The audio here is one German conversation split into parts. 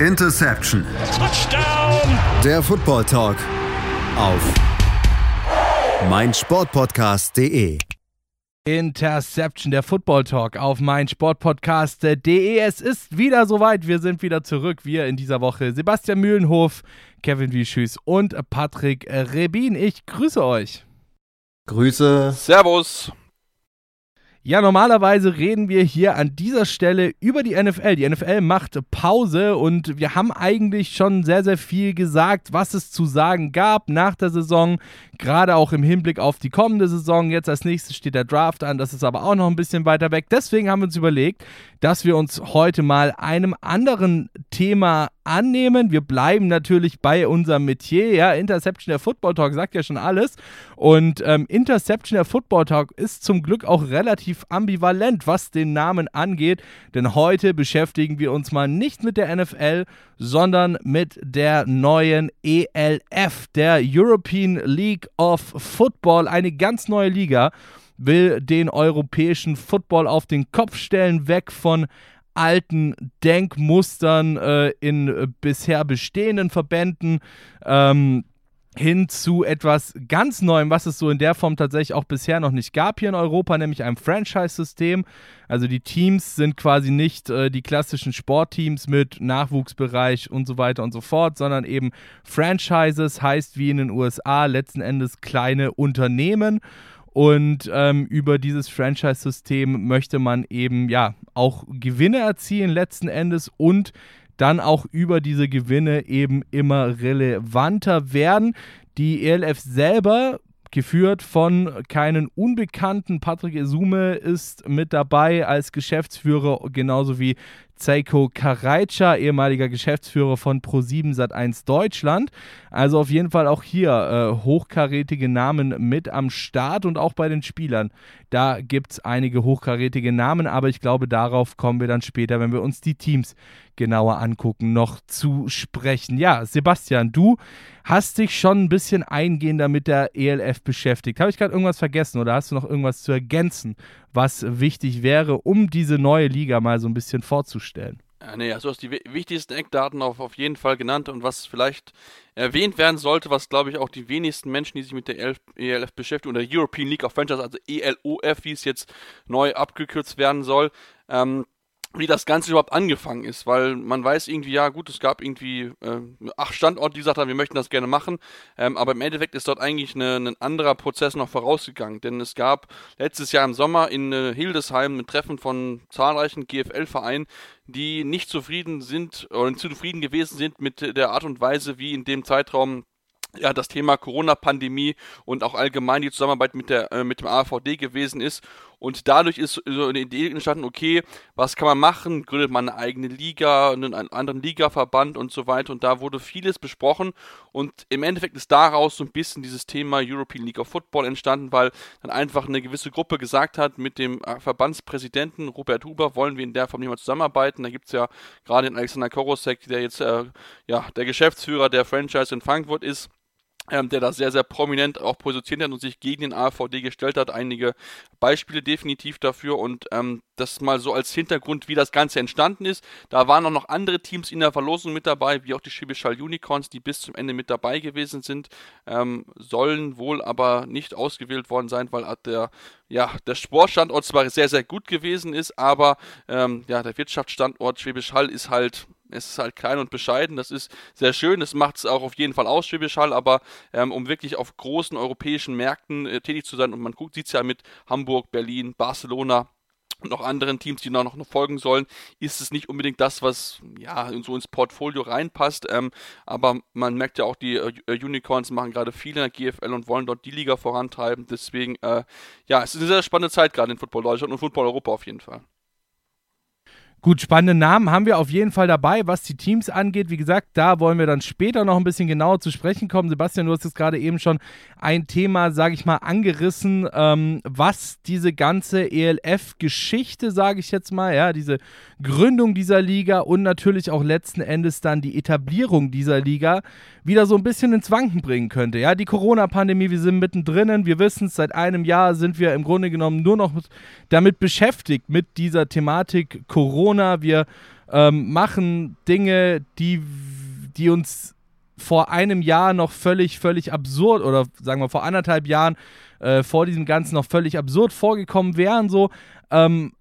Interception. Touchdown. Der Football Talk auf meinsportpodcast.de. Interception, der Football Talk auf meinsportpodcast.de. Es ist wieder soweit. Wir sind wieder zurück. Wir in dieser Woche Sebastian Mühlenhof, Kevin Wieschüß und Patrick Rebin. Ich grüße euch. Grüße. Servus. Ja, normalerweise reden wir hier an dieser Stelle über die NFL. Die NFL macht Pause und wir haben eigentlich schon sehr, sehr viel gesagt, was es zu sagen gab nach der Saison, gerade auch im Hinblick auf die kommende Saison. Jetzt als nächstes steht der Draft an, das ist aber auch noch ein bisschen weiter weg. Deswegen haben wir uns überlegt, dass wir uns heute mal einem anderen Thema annehmen. Wir bleiben natürlich bei unserem Metier. Ja, Interception der Football Talk sagt ja schon alles. Und ähm, Interception der Football Talk ist zum Glück auch relativ ambivalent, was den Namen angeht. Denn heute beschäftigen wir uns mal nicht mit der NFL, sondern mit der neuen ELF, der European League of Football. Eine ganz neue Liga will den europäischen Football auf den Kopf stellen, weg von alten Denkmustern äh, in bisher bestehenden Verbänden. Ähm, hin zu etwas ganz Neuem, was es so in der Form tatsächlich auch bisher noch nicht gab hier in Europa, nämlich einem Franchise-System. Also die Teams sind quasi nicht äh, die klassischen Sportteams mit Nachwuchsbereich und so weiter und so fort, sondern eben Franchises, heißt wie in den USA letzten Endes kleine Unternehmen. Und ähm, über dieses Franchise-System möchte man eben ja auch Gewinne erzielen letzten Endes und dann auch über diese Gewinne eben immer relevanter werden. Die ELF selber geführt von keinen Unbekannten. Patrick Esume ist mit dabei als Geschäftsführer, genauso wie Zeiko Karajca, ehemaliger Geschäftsführer von Pro7 Sat1 Deutschland. Also auf jeden Fall auch hier äh, hochkarätige Namen mit am Start und auch bei den Spielern. Da gibt es einige hochkarätige Namen, aber ich glaube, darauf kommen wir dann später, wenn wir uns die Teams genauer angucken, noch zu sprechen. Ja, Sebastian, du hast dich schon ein bisschen eingehender mit der ELF beschäftigt. Habe ich gerade irgendwas vergessen oder hast du noch irgendwas zu ergänzen, was wichtig wäre, um diese neue Liga mal so ein bisschen vorzustellen? Ja, nee, also hast die wichtigsten Eckdaten auf, auf jeden Fall genannt und was vielleicht erwähnt werden sollte, was glaube ich auch die wenigsten Menschen, die sich mit der ELF, ELF beschäftigen, oder European League of Franchise, also ELOF, wie es jetzt neu abgekürzt werden soll, ähm, wie das Ganze überhaupt angefangen ist, weil man weiß irgendwie, ja gut, es gab irgendwie äh, acht Standorte, die gesagt haben, wir möchten das gerne machen, ähm, aber im Endeffekt ist dort eigentlich eine, ein anderer Prozess noch vorausgegangen, denn es gab letztes Jahr im Sommer in äh, Hildesheim ein Treffen von zahlreichen GFL-Vereinen, die nicht zufrieden sind oder nicht zufrieden gewesen sind mit der Art und Weise, wie in dem Zeitraum ja, das Thema Corona-Pandemie und auch allgemein die Zusammenarbeit mit, der, äh, mit dem AVD gewesen ist. Und dadurch ist so eine Idee entstanden, okay, was kann man machen? Gründet man eine eigene Liga, einen, anderen Ligaverband und so weiter. Und da wurde vieles besprochen. Und im Endeffekt ist daraus so ein bisschen dieses Thema European League of Football entstanden, weil dann einfach eine gewisse Gruppe gesagt hat, mit dem äh, Verbandspräsidenten Robert Huber wollen wir in der Form nicht mehr zusammenarbeiten. Da gibt es ja gerade den Alexander Korosek, der jetzt äh, ja, der Geschäftsführer der Franchise in Frankfurt ist ähm, der da sehr, sehr prominent auch positioniert hat und sich gegen den AVD gestellt hat. Einige Beispiele definitiv dafür und ähm, das mal so als Hintergrund, wie das Ganze entstanden ist. Da waren auch noch andere Teams in der Verlosung mit dabei, wie auch die Schwäbisch Unicorns, die bis zum Ende mit dabei gewesen sind, ähm, sollen wohl aber nicht ausgewählt worden sein, weil der, ja, der Sportstandort zwar sehr, sehr gut gewesen ist, aber ähm, ja, der Wirtschaftsstandort Schwäbisch Hall ist halt es ist halt klein und bescheiden, das ist sehr schön, das macht es auch auf jeden Fall aus, Schwäbisch aber ähm, um wirklich auf großen europäischen Märkten äh, tätig zu sein, und man sieht es ja mit Hamburg, Berlin, Barcelona, und noch anderen Teams, die noch folgen sollen, ist es nicht unbedingt das, was ja so ins Portfolio reinpasst. Ähm, aber man merkt ja auch, die äh, Unicorns machen gerade viel in der GFL und wollen dort die Liga vorantreiben. Deswegen, äh, ja, es ist eine sehr spannende Zeit gerade in Football Deutschland und Football Europa auf jeden Fall. Gut, spannende Namen haben wir auf jeden Fall dabei, was die Teams angeht. Wie gesagt, da wollen wir dann später noch ein bisschen genauer zu sprechen kommen. Sebastian, du hast jetzt gerade eben schon ein Thema, sage ich mal, angerissen, ähm, was diese ganze ELF-Geschichte, sage ich jetzt mal, ja, diese Gründung dieser Liga und natürlich auch letzten Endes dann die Etablierung dieser Liga wieder so ein bisschen ins Wanken bringen könnte. Ja, die Corona-Pandemie, wir sind mittendrin, wir wissen es, seit einem Jahr sind wir im Grunde genommen nur noch damit beschäftigt, mit dieser Thematik Corona. Wir ähm, machen Dinge, die, die uns vor einem Jahr noch völlig, völlig absurd oder sagen wir vor anderthalb Jahren äh, vor diesem Ganzen noch völlig absurd vorgekommen wären, so. Ähm,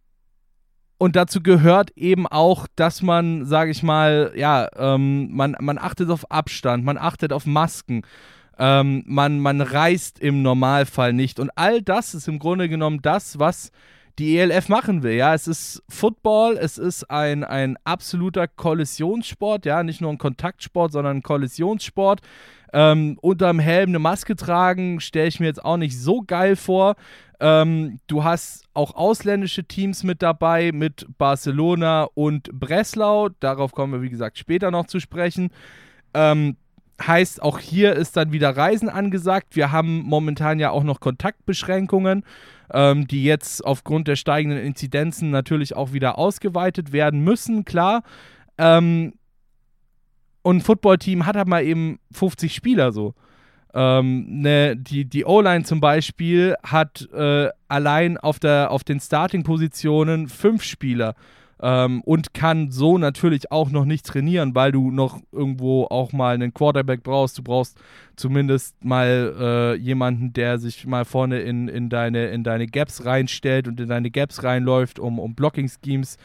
und dazu gehört eben auch, dass man, sage ich mal, ja, ähm, man, man achtet auf Abstand, man achtet auf Masken, ähm, man, man reist im Normalfall nicht. Und all das ist im Grunde genommen das, was die ELF machen will. Ja, es ist Football, es ist ein, ein absoluter Kollisionssport, ja, nicht nur ein Kontaktsport, sondern ein Kollisionssport. Ähm, unterm Helm eine Maske tragen, stelle ich mir jetzt auch nicht so geil vor. Ähm, du hast auch ausländische Teams mit dabei, mit Barcelona und Breslau. Darauf kommen wir, wie gesagt, später noch zu sprechen. Ähm, heißt, auch hier ist dann wieder Reisen angesagt. Wir haben momentan ja auch noch Kontaktbeschränkungen, ähm, die jetzt aufgrund der steigenden Inzidenzen natürlich auch wieder ausgeweitet werden müssen, klar. Ähm, und ein Footballteam hat halt mal eben 50 Spieler so. Ähm, ne, die die O-Line zum Beispiel hat äh, allein auf, der, auf den Starting-Positionen fünf Spieler ähm, und kann so natürlich auch noch nicht trainieren, weil du noch irgendwo auch mal einen Quarterback brauchst. Du brauchst zumindest mal äh, jemanden, der sich mal vorne in, in, deine, in deine Gaps reinstellt und in deine Gaps reinläuft, um, um Blocking-Schemes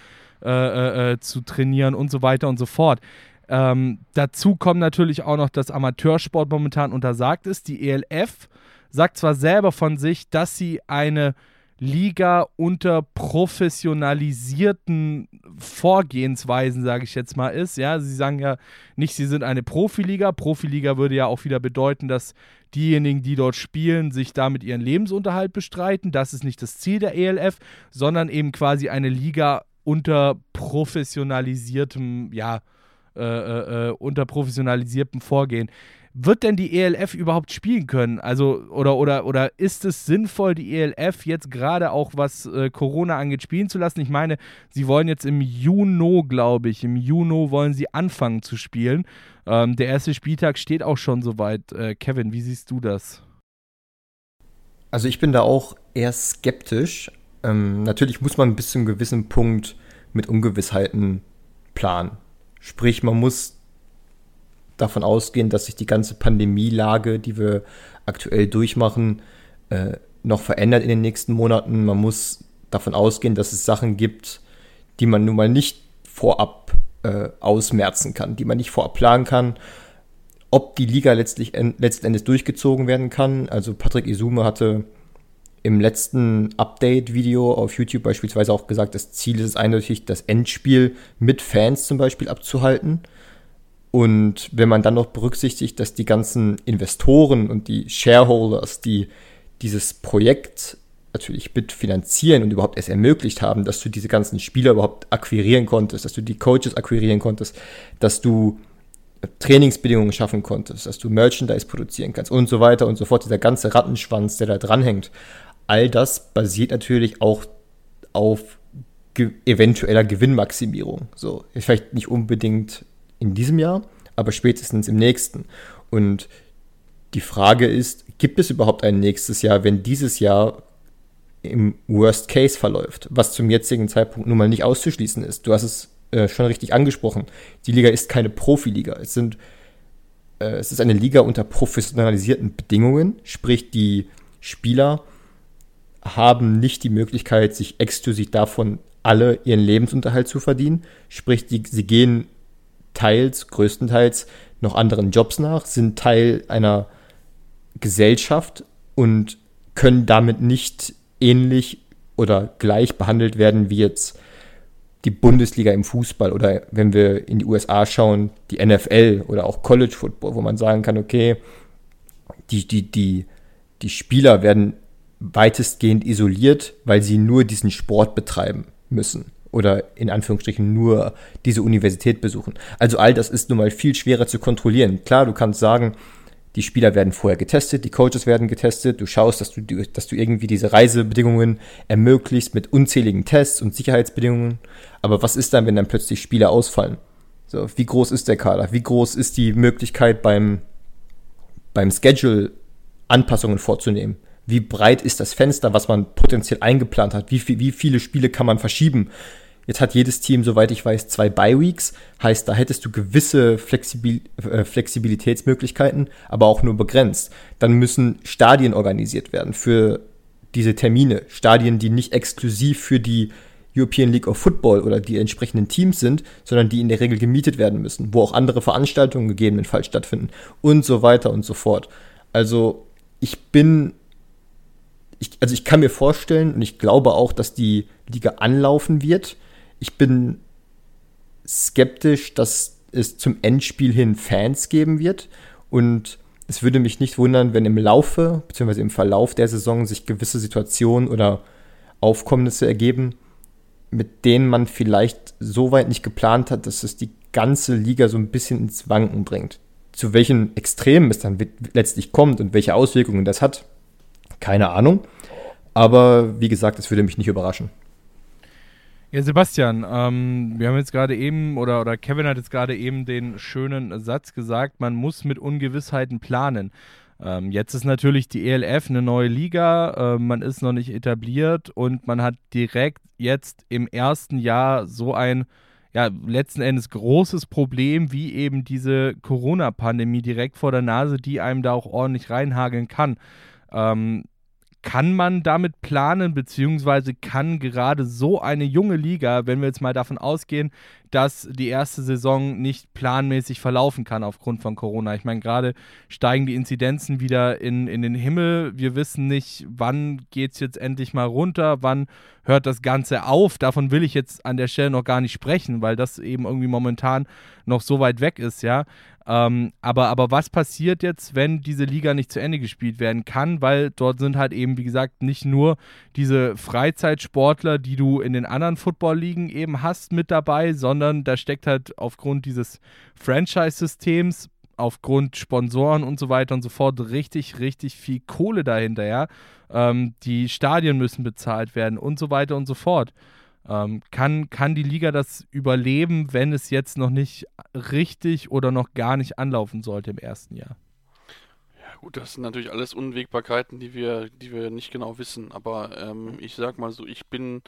äh, äh, äh zu trainieren und so weiter und so fort. Ähm, dazu kommt natürlich auch noch, dass Amateursport momentan untersagt ist. Die ELF sagt zwar selber von sich, dass sie eine Liga unter professionalisierten Vorgehensweisen, sage ich jetzt mal, ist. Ja, sie sagen ja nicht, sie sind eine Profiliga. Profiliga würde ja auch wieder bedeuten, dass diejenigen, die dort spielen, sich damit ihren Lebensunterhalt bestreiten. Das ist nicht das Ziel der ELF, sondern eben quasi eine Liga unter professionalisiertem, ja, äh, äh, äh, unter professionalisiertem Vorgehen. Wird denn die ELF überhaupt spielen können? Also, oder, oder, oder ist es sinnvoll, die ELF jetzt gerade auch, was äh, Corona angeht, spielen zu lassen? Ich meine, sie wollen jetzt im Juni, glaube ich, im Juni wollen sie anfangen zu spielen. Ähm, der erste Spieltag steht auch schon soweit. Äh, Kevin, wie siehst du das? Also ich bin da auch eher skeptisch. Ähm, natürlich muss man bis zu einem gewissen Punkt mit Ungewissheiten planen. Sprich, man muss davon ausgehen, dass sich die ganze Pandemielage, die wir aktuell durchmachen, äh, noch verändert in den nächsten Monaten. Man muss davon ausgehen, dass es Sachen gibt, die man nun mal nicht vorab äh, ausmerzen kann, die man nicht vorab planen kann. Ob die Liga letztlich letzten Endes durchgezogen werden kann. Also Patrick Isume hatte im letzten Update-Video auf YouTube beispielsweise auch gesagt, das Ziel ist es eindeutig, das Endspiel mit Fans zum Beispiel abzuhalten. Und wenn man dann noch berücksichtigt, dass die ganzen Investoren und die Shareholders, die dieses Projekt natürlich mitfinanzieren und überhaupt erst ermöglicht haben, dass du diese ganzen Spieler überhaupt akquirieren konntest, dass du die Coaches akquirieren konntest, dass du Trainingsbedingungen schaffen konntest, dass du Merchandise produzieren kannst und so weiter und so fort, dieser ganze Rattenschwanz, der da dranhängt, all das basiert natürlich auch auf ge eventueller Gewinnmaximierung. So, vielleicht nicht unbedingt in diesem Jahr, aber spätestens im nächsten. Und die Frage ist, gibt es überhaupt ein nächstes Jahr, wenn dieses Jahr im Worst Case verläuft, was zum jetzigen Zeitpunkt nun mal nicht auszuschließen ist. Du hast es äh, schon richtig angesprochen. Die Liga ist keine Profiliga. Es sind äh, es ist eine Liga unter professionalisierten Bedingungen, sprich die Spieler haben nicht die Möglichkeit, sich exklusiv davon alle ihren Lebensunterhalt zu verdienen. Sprich, die, sie gehen teils, größtenteils noch anderen Jobs nach, sind Teil einer Gesellschaft und können damit nicht ähnlich oder gleich behandelt werden wie jetzt die Bundesliga im Fußball oder wenn wir in die USA schauen, die NFL oder auch College Football, wo man sagen kann, okay, die, die, die, die Spieler werden weitestgehend isoliert, weil sie nur diesen Sport betreiben müssen oder in Anführungsstrichen nur diese Universität besuchen. Also all das ist nun mal viel schwerer zu kontrollieren. Klar, du kannst sagen, die Spieler werden vorher getestet, die Coaches werden getestet, du schaust, dass du, dass du irgendwie diese Reisebedingungen ermöglichst mit unzähligen Tests und Sicherheitsbedingungen. Aber was ist dann, wenn dann plötzlich Spieler ausfallen? So, wie groß ist der Kader? Wie groß ist die Möglichkeit beim, beim Schedule Anpassungen vorzunehmen? wie breit ist das Fenster, was man potenziell eingeplant hat, wie, wie viele Spiele kann man verschieben. Jetzt hat jedes Team, soweit ich weiß, zwei Bye-Weeks. Heißt, da hättest du gewisse Flexibil äh, Flexibilitätsmöglichkeiten, aber auch nur begrenzt. Dann müssen Stadien organisiert werden für diese Termine. Stadien, die nicht exklusiv für die European League of Football oder die entsprechenden Teams sind, sondern die in der Regel gemietet werden müssen, wo auch andere Veranstaltungen gegebenenfalls stattfinden und so weiter und so fort. Also ich bin, ich, also ich kann mir vorstellen und ich glaube auch, dass die Liga anlaufen wird. Ich bin skeptisch, dass es zum Endspiel hin Fans geben wird und es würde mich nicht wundern, wenn im Laufe bzw. im Verlauf der Saison sich gewisse Situationen oder Aufkommnisse ergeben, mit denen man vielleicht so weit nicht geplant hat, dass es die ganze Liga so ein bisschen ins Wanken bringt. Zu welchen Extremen es dann letztlich kommt und welche Auswirkungen das hat, keine Ahnung. Aber wie gesagt, es würde mich nicht überraschen. Ja, Sebastian, ähm, wir haben jetzt gerade eben, oder, oder Kevin hat jetzt gerade eben den schönen Satz gesagt, man muss mit Ungewissheiten planen. Ähm, jetzt ist natürlich die ELF eine neue Liga, äh, man ist noch nicht etabliert und man hat direkt jetzt im ersten Jahr so ein, ja, letzten Endes großes Problem, wie eben diese Corona-Pandemie direkt vor der Nase, die einem da auch ordentlich reinhageln kann. Ähm, kann man damit planen, beziehungsweise kann gerade so eine junge Liga, wenn wir jetzt mal davon ausgehen, dass die erste Saison nicht planmäßig verlaufen kann aufgrund von Corona. Ich meine, gerade steigen die Inzidenzen wieder in, in den Himmel. Wir wissen nicht, wann geht es jetzt endlich mal runter, wann hört das Ganze auf. Davon will ich jetzt an der Stelle noch gar nicht sprechen, weil das eben irgendwie momentan noch so weit weg ist, ja. Ähm, aber, aber was passiert jetzt, wenn diese Liga nicht zu Ende gespielt werden kann? Weil dort sind halt eben, wie gesagt, nicht nur diese Freizeitsportler, die du in den anderen Football-Ligen eben hast, mit dabei, sondern da steckt halt aufgrund dieses Franchise-Systems, aufgrund Sponsoren und so weiter und so fort richtig, richtig viel Kohle dahinter, ja. Ähm, die Stadien müssen bezahlt werden und so weiter und so fort. Ähm, kann, kann die Liga das überleben, wenn es jetzt noch nicht richtig oder noch gar nicht anlaufen sollte im ersten Jahr? Ja, gut, das sind natürlich alles Unwägbarkeiten, die wir, die wir nicht genau wissen. Aber ähm, ich sag mal so, ich bin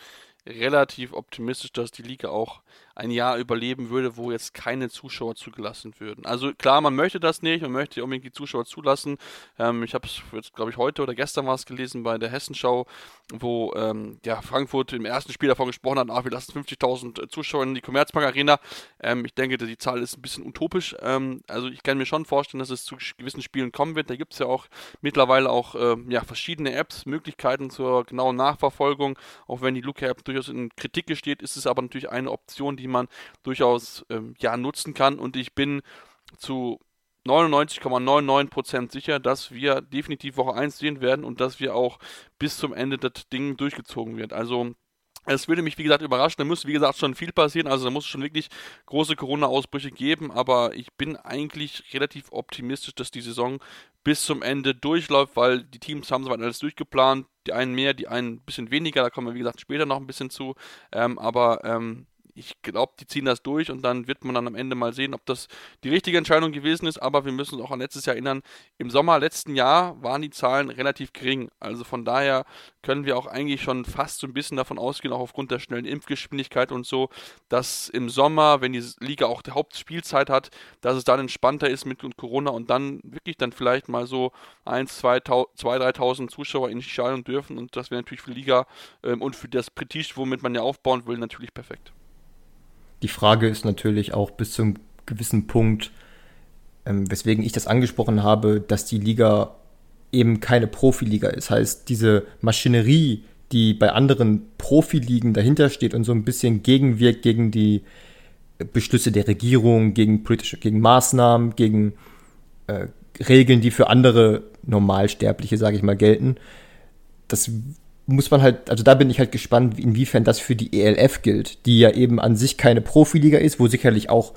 relativ optimistisch, dass die Liga auch ein Jahr überleben würde, wo jetzt keine Zuschauer zugelassen würden. Also klar, man möchte das nicht, man möchte unbedingt die Zuschauer zulassen. Ähm, ich habe es jetzt, glaube ich, heute oder gestern war es gelesen bei der Hessenschau, wo ähm, ja, Frankfurt im ersten Spiel davon gesprochen hat, ach, wir lassen 50.000 Zuschauer in die Commerzbank Arena. Ähm, ich denke, die Zahl ist ein bisschen utopisch. Ähm, also ich kann mir schon vorstellen, dass es zu gewissen Spielen kommen wird. Da gibt es ja auch mittlerweile auch ähm, ja, verschiedene Apps, Möglichkeiten zur genauen Nachverfolgung. Auch wenn die Luca-App durchaus in Kritik gesteht, ist es aber natürlich eine Option, die die man durchaus ähm, ja, nutzen kann. Und ich bin zu 99,99% sicher, dass wir definitiv Woche 1 sehen werden und dass wir auch bis zum Ende das Ding durchgezogen wird. Also es würde mich, wie gesagt, überraschen. Da muss, wie gesagt, schon viel passieren. Also da muss es schon wirklich große Corona-Ausbrüche geben. Aber ich bin eigentlich relativ optimistisch, dass die Saison bis zum Ende durchläuft, weil die Teams haben soweit alles durchgeplant. Die einen mehr, die einen ein bisschen weniger. Da kommen wir, wie gesagt, später noch ein bisschen zu. Ähm, aber ähm, ich glaube, die ziehen das durch und dann wird man dann am Ende mal sehen, ob das die richtige Entscheidung gewesen ist. Aber wir müssen uns auch an letztes Jahr erinnern. Im Sommer letzten Jahr waren die Zahlen relativ gering. Also von daher können wir auch eigentlich schon fast so ein bisschen davon ausgehen, auch aufgrund der schnellen Impfgeschwindigkeit und so, dass im Sommer, wenn die Liga auch die Hauptspielzeit hat, dass es dann entspannter ist mit Corona und dann wirklich dann vielleicht mal so 1, 2, 3.000 Zuschauer in die Stadion dürfen. Und das wäre natürlich für die Liga ähm, und für das Prestige, womit man ja aufbauen will, natürlich perfekt. Die Frage ist natürlich auch bis zum gewissen Punkt, ähm, weswegen ich das angesprochen habe, dass die Liga eben keine Profiliga ist. Heißt, diese Maschinerie, die bei anderen Profiligen dahinter steht und so ein bisschen gegenwirkt gegen die Beschlüsse der Regierung, gegen politische, gegen Maßnahmen, gegen äh, Regeln, die für andere Normalsterbliche, sage ich mal, gelten. Das muss man halt, also da bin ich halt gespannt, inwiefern das für die ELF gilt, die ja eben an sich keine Profiliga ist, wo sicherlich auch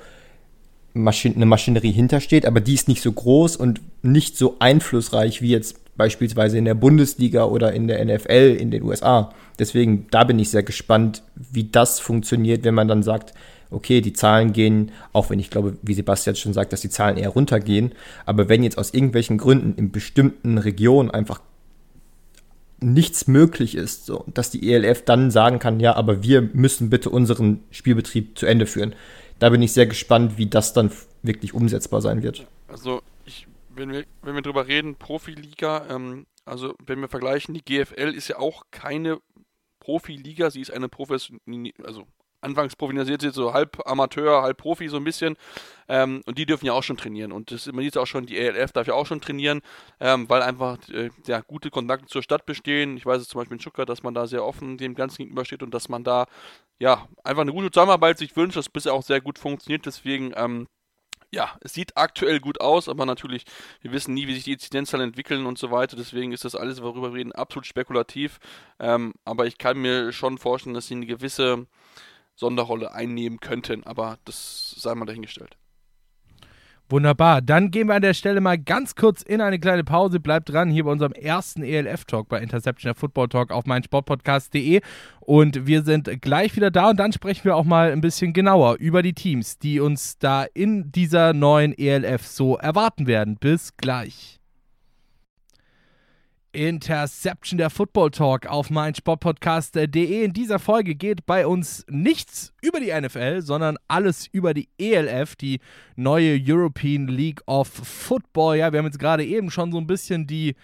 Maschin eine Maschinerie hintersteht, aber die ist nicht so groß und nicht so einflussreich wie jetzt beispielsweise in der Bundesliga oder in der NFL in den USA. Deswegen, da bin ich sehr gespannt, wie das funktioniert, wenn man dann sagt, okay, die Zahlen gehen, auch wenn ich glaube, wie Sebastian schon sagt, dass die Zahlen eher runtergehen, aber wenn jetzt aus irgendwelchen Gründen in bestimmten Regionen einfach nichts möglich ist, so, dass die ELF dann sagen kann, ja, aber wir müssen bitte unseren Spielbetrieb zu Ende führen. Da bin ich sehr gespannt, wie das dann wirklich umsetzbar sein wird. Also ich, wenn wir, wenn wir drüber reden, Profiliga, ähm, also wenn wir vergleichen, die GFL ist ja auch keine Profiliga, sie ist eine professionelle, also anfangs professionalisiert sie so halb Amateur, halb Profi so ein bisschen. Ähm, und die dürfen ja auch schon trainieren. Und das, man sieht auch schon, die ELF darf ja auch schon trainieren, ähm, weil einfach äh, ja, gute Kontakte zur Stadt bestehen. Ich weiß es zum Beispiel in Stuttgart, dass man da sehr offen dem Ganzen gegenübersteht und dass man da ja einfach eine gute Zusammenarbeit sich wünscht, das bisher auch sehr gut funktioniert. Deswegen ähm, ja, es sieht aktuell gut aus, aber natürlich, wir wissen nie, wie sich die Inzidenzzahlen entwickeln und so weiter. Deswegen ist das alles, worüber wir reden, absolut spekulativ. Ähm, aber ich kann mir schon vorstellen, dass sie eine gewisse Sonderrolle einnehmen könnten, aber das sei mal dahingestellt. Wunderbar. Dann gehen wir an der Stelle mal ganz kurz in eine kleine Pause. Bleibt dran hier bei unserem ersten ELF-Talk bei Interception der Football Talk auf meinsportpodcast.de. Und wir sind gleich wieder da und dann sprechen wir auch mal ein bisschen genauer über die Teams, die uns da in dieser neuen ELF so erwarten werden. Bis gleich. Interception der Football Talk auf meinsportpodcast.de. In dieser Folge geht bei uns nichts über die NFL, sondern alles über die ELF, die neue European League of Football. Ja, wir haben jetzt gerade eben schon so ein bisschen die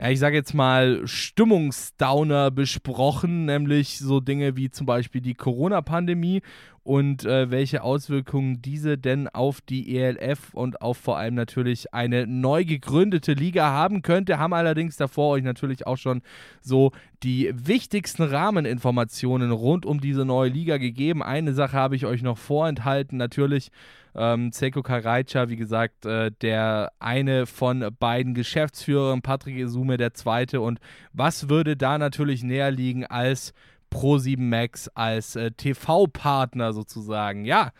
ja, ich sage jetzt mal, Stimmungsdowner besprochen, nämlich so Dinge wie zum Beispiel die Corona-Pandemie und äh, welche Auswirkungen diese denn auf die ELF und auf vor allem natürlich eine neu gegründete Liga haben könnte. Haben allerdings davor euch natürlich auch schon so die wichtigsten Rahmeninformationen rund um diese neue Liga gegeben. Eine Sache habe ich euch noch vorenthalten, natürlich ähm, Seko Karajca, wie gesagt, äh, der eine von beiden Geschäftsführern, Patrick Esume der zweite. Und was würde da natürlich näher liegen als Pro7 Max, als äh, TV-Partner sozusagen? Ja,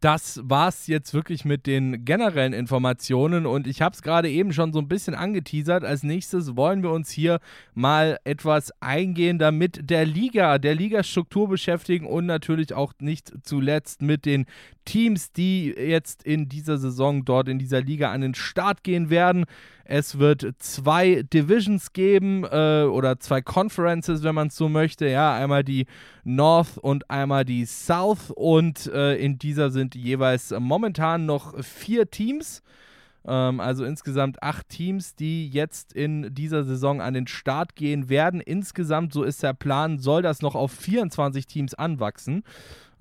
das war es jetzt wirklich mit den generellen Informationen und ich habe es gerade eben schon so ein bisschen angeteasert. Als nächstes wollen wir uns hier mal etwas eingehender mit der Liga, der Ligastruktur beschäftigen und natürlich auch nicht zuletzt mit den Teams, die jetzt in dieser Saison dort in dieser Liga an den Start gehen werden. Es wird zwei Divisions geben äh, oder zwei Conferences, wenn man es so möchte. Ja, einmal die North und einmal die South. Und äh, in dieser sind jeweils momentan noch vier Teams. Ähm, also insgesamt acht Teams, die jetzt in dieser Saison an den Start gehen werden. Insgesamt, so ist der Plan, soll das noch auf 24 Teams anwachsen.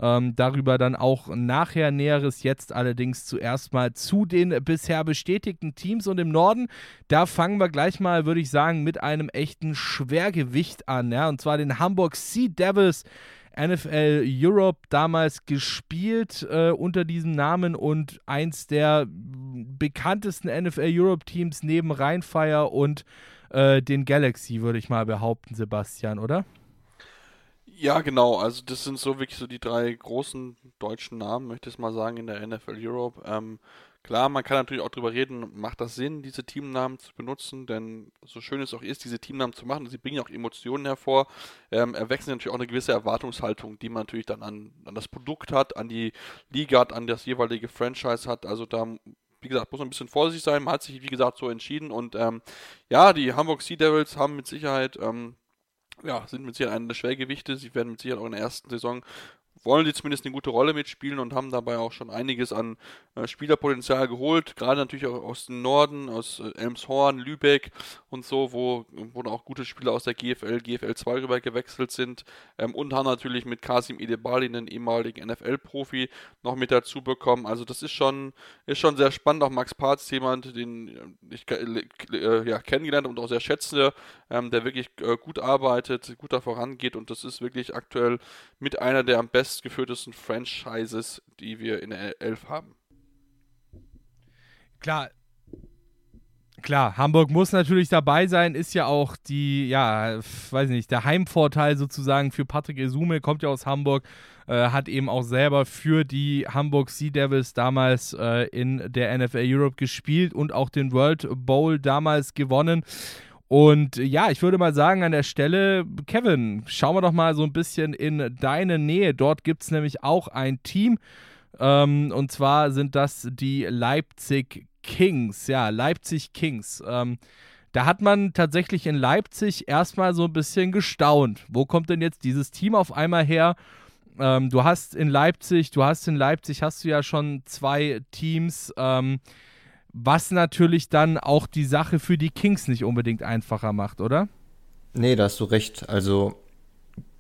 Ähm, darüber dann auch nachher Näheres. Jetzt allerdings zuerst mal zu den bisher bestätigten Teams und im Norden. Da fangen wir gleich mal, würde ich sagen, mit einem echten Schwergewicht an. Ja? Und zwar den Hamburg Sea Devils. NFL Europe damals gespielt äh, unter diesem Namen und eins der bekanntesten NFL Europe Teams neben Rheinfire und äh, den Galaxy, würde ich mal behaupten, Sebastian, oder? Ja, genau. Also das sind so wirklich so die drei großen deutschen Namen, möchte ich mal sagen, in der NFL Europe. Ähm, klar, man kann natürlich auch drüber reden, macht das Sinn, diese Teamnamen zu benutzen, denn so schön es auch ist, diese Teamnamen zu machen, sie bringen auch Emotionen hervor, ähm, erwechseln natürlich auch eine gewisse Erwartungshaltung, die man natürlich dann an, an das Produkt hat, an die Liga hat, an das jeweilige Franchise hat. Also da wie gesagt, muss man ein bisschen vorsichtig sein. Man hat sich, wie gesagt, so entschieden. Und ähm, ja, die Hamburg Sea Devils haben mit Sicherheit ähm, ja, sind mit Sicherheit einer der Schwergewichte. Sie werden mit Sicherheit auch in der ersten Saison wollen sie zumindest eine gute Rolle mitspielen und haben dabei auch schon einiges an äh, Spielerpotenzial geholt. Gerade natürlich auch aus dem Norden, aus äh, Elmshorn, Lübeck und so, wo, wo auch gute Spieler aus der GFL, GFL 2 rüber gewechselt sind. Ähm, und haben natürlich mit Kasim Edebali, einen ehemaligen NFL-Profi, noch mit dazu bekommen. Also das ist schon, ist schon sehr spannend. Auch Max Parz, jemand, den ich äh, ja, kennengelernt und auch sehr schätze, ähm, der wirklich äh, gut arbeitet, gut da vorangeht und das ist wirklich aktuell mit einer der am besten bestgeführtesten Franchises, die wir in der Elf haben. Klar, Klar, Hamburg muss natürlich dabei sein, ist ja auch die, ja, weiß nicht, der Heimvorteil sozusagen für Patrick Esume, kommt ja aus Hamburg, äh, hat eben auch selber für die Hamburg Sea Devils damals äh, in der NFL Europe gespielt und auch den World Bowl damals gewonnen. Und ja, ich würde mal sagen an der Stelle, Kevin, schauen wir doch mal so ein bisschen in deine Nähe. Dort gibt es nämlich auch ein Team. Ähm, und zwar sind das die Leipzig Kings. Ja, Leipzig Kings. Ähm, da hat man tatsächlich in Leipzig erstmal so ein bisschen gestaunt. Wo kommt denn jetzt dieses Team auf einmal her? Ähm, du hast in Leipzig, du hast in Leipzig, hast du ja schon zwei Teams, ähm, was natürlich dann auch die Sache für die Kings nicht unbedingt einfacher macht, oder? Nee, da hast du recht. Also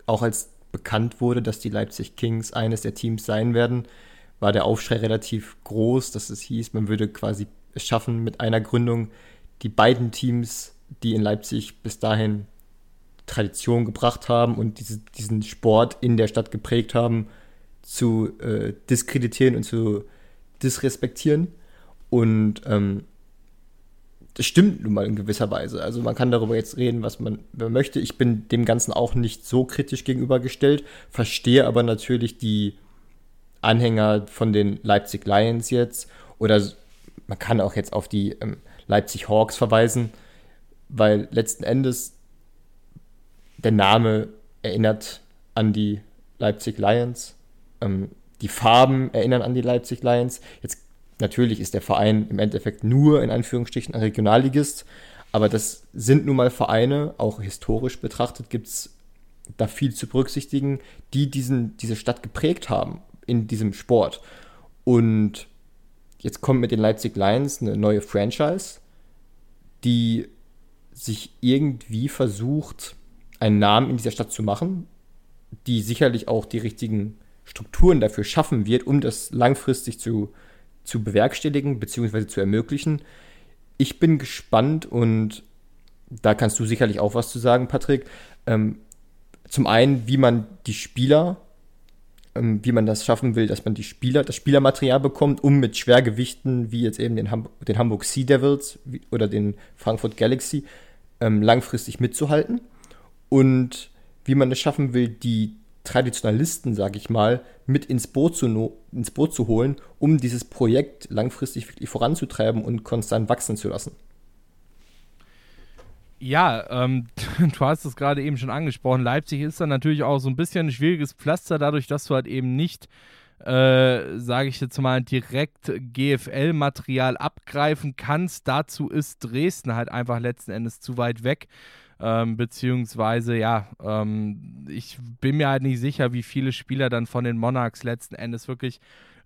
auch als bekannt wurde, dass die Leipzig Kings eines der Teams sein werden, war der Aufschrei relativ groß, dass es hieß, man würde quasi es schaffen, mit einer Gründung die beiden Teams, die in Leipzig bis dahin Tradition gebracht haben und diese, diesen Sport in der Stadt geprägt haben, zu äh, diskreditieren und zu disrespektieren. Und ähm, das stimmt nun mal in gewisser Weise. Also man kann darüber jetzt reden, was man, möchte. Ich bin dem Ganzen auch nicht so kritisch gegenübergestellt, verstehe aber natürlich die Anhänger von den Leipzig Lions jetzt oder man kann auch jetzt auf die ähm, Leipzig Hawks verweisen, weil letzten Endes der Name erinnert an die Leipzig Lions. Ähm, die Farben erinnern an die Leipzig Lions. Jetzt natürlich ist der Verein im Endeffekt nur in Anführungsstrichen ein Regionalligist, aber das sind nun mal Vereine, auch historisch betrachtet gibt es da viel zu berücksichtigen, die diesen, diese Stadt geprägt haben in diesem Sport. Und jetzt kommt mit den Leipzig Lions eine neue Franchise, die sich irgendwie versucht, einen Namen in dieser Stadt zu machen, die sicherlich auch die richtigen Strukturen dafür schaffen wird, um das langfristig zu, zu bewerkstelligen bzw. zu ermöglichen. Ich bin gespannt und da kannst du sicherlich auch was zu sagen, Patrick. Ähm, zum einen, wie man die Spieler ähm, wie man das schaffen will, dass man die Spieler, das Spielermaterial bekommt, um mit Schwergewichten wie jetzt eben den, Ham den Hamburg Sea Devils oder den Frankfurt Galaxy ähm, langfristig mitzuhalten. Und wie man es schaffen will, die Traditionalisten, sage ich mal, mit ins Boot, zu ins Boot zu holen, um dieses Projekt langfristig wirklich voranzutreiben und konstant wachsen zu lassen. Ja, ähm, du hast es gerade eben schon angesprochen. Leipzig ist dann natürlich auch so ein bisschen ein schwieriges Pflaster, dadurch, dass du halt eben nicht, äh, sage ich jetzt mal, direkt GFL-Material abgreifen kannst. Dazu ist Dresden halt einfach letzten Endes zu weit weg. Ähm, beziehungsweise, ja, ähm, ich bin mir halt nicht sicher, wie viele Spieler dann von den Monarchs letzten Endes wirklich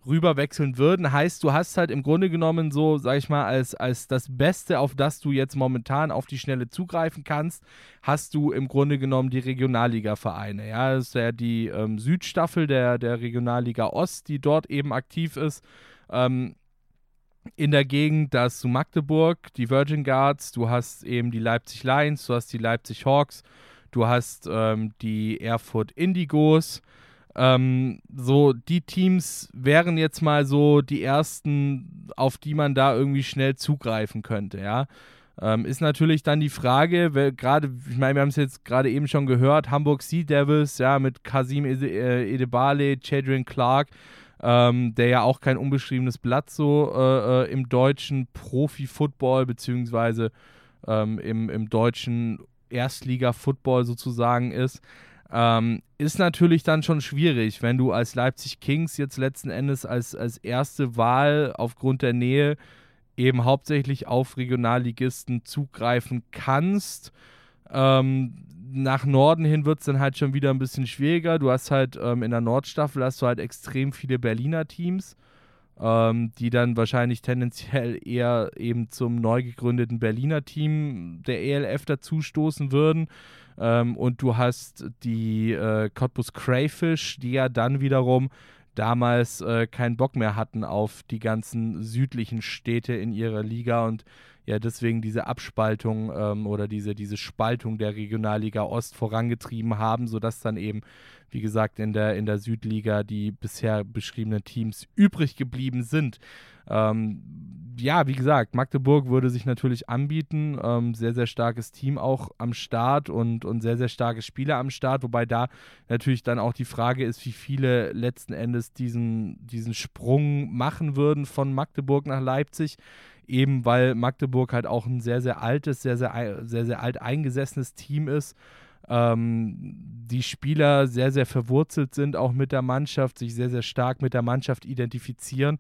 rüberwechseln würden. Heißt, du hast halt im Grunde genommen so, sag ich mal, als, als das Beste, auf das du jetzt momentan auf die Schnelle zugreifen kannst, hast du im Grunde genommen die Regionalliga-Vereine. Ja, das ist ja die ähm, Südstaffel der, der Regionalliga Ost, die dort eben aktiv ist. Ähm, in der Gegend, da hast du Magdeburg, die Virgin Guards, du hast eben die Leipzig Lions, du hast die Leipzig Hawks, du hast ähm, die Erfurt Indigos, ähm, so, die Teams wären jetzt mal so die ersten, auf die man da irgendwie schnell zugreifen könnte, ja. Ähm, ist natürlich dann die Frage, gerade, ich meine, wir haben es jetzt gerade eben schon gehört, Hamburg Sea Devils, ja, mit Kasim äh, Edebale, Chadrian Clark, ähm, der ja auch kein unbeschriebenes Blatt so äh, äh, im deutschen Profi-Football, beziehungsweise ähm, im, im deutschen Erstliga-Football sozusagen ist. Ähm, ist natürlich dann schon schwierig, wenn du als Leipzig Kings jetzt letzten Endes als, als erste Wahl aufgrund der Nähe eben hauptsächlich auf Regionalligisten zugreifen kannst. Ähm, nach Norden hin wird es dann halt schon wieder ein bisschen schwieriger. Du hast halt ähm, in der Nordstaffel hast du halt extrem viele Berliner Teams, ähm, die dann wahrscheinlich tendenziell eher eben zum neu gegründeten Berliner Team der ELF dazustoßen würden. Ähm, und du hast die äh, Cottbus Crayfish, die ja dann wiederum damals äh, keinen Bock mehr hatten auf die ganzen südlichen Städte in ihrer Liga und ja deswegen diese Abspaltung ähm, oder diese, diese Spaltung der Regionalliga Ost vorangetrieben haben, sodass dann eben, wie gesagt, in der, in der Südliga die bisher beschriebenen Teams übrig geblieben sind. Ähm, ja, wie gesagt, Magdeburg würde sich natürlich anbieten. Ähm, sehr, sehr starkes Team auch am Start und, und sehr, sehr starke Spieler am Start. Wobei da natürlich dann auch die Frage ist, wie viele letzten Endes diesen, diesen Sprung machen würden von Magdeburg nach Leipzig. Eben weil Magdeburg halt auch ein sehr, sehr altes, sehr, sehr, sehr, sehr alt eingesessenes Team ist. Ähm, die Spieler sehr, sehr verwurzelt sind, auch mit der Mannschaft, sich sehr, sehr stark mit der Mannschaft identifizieren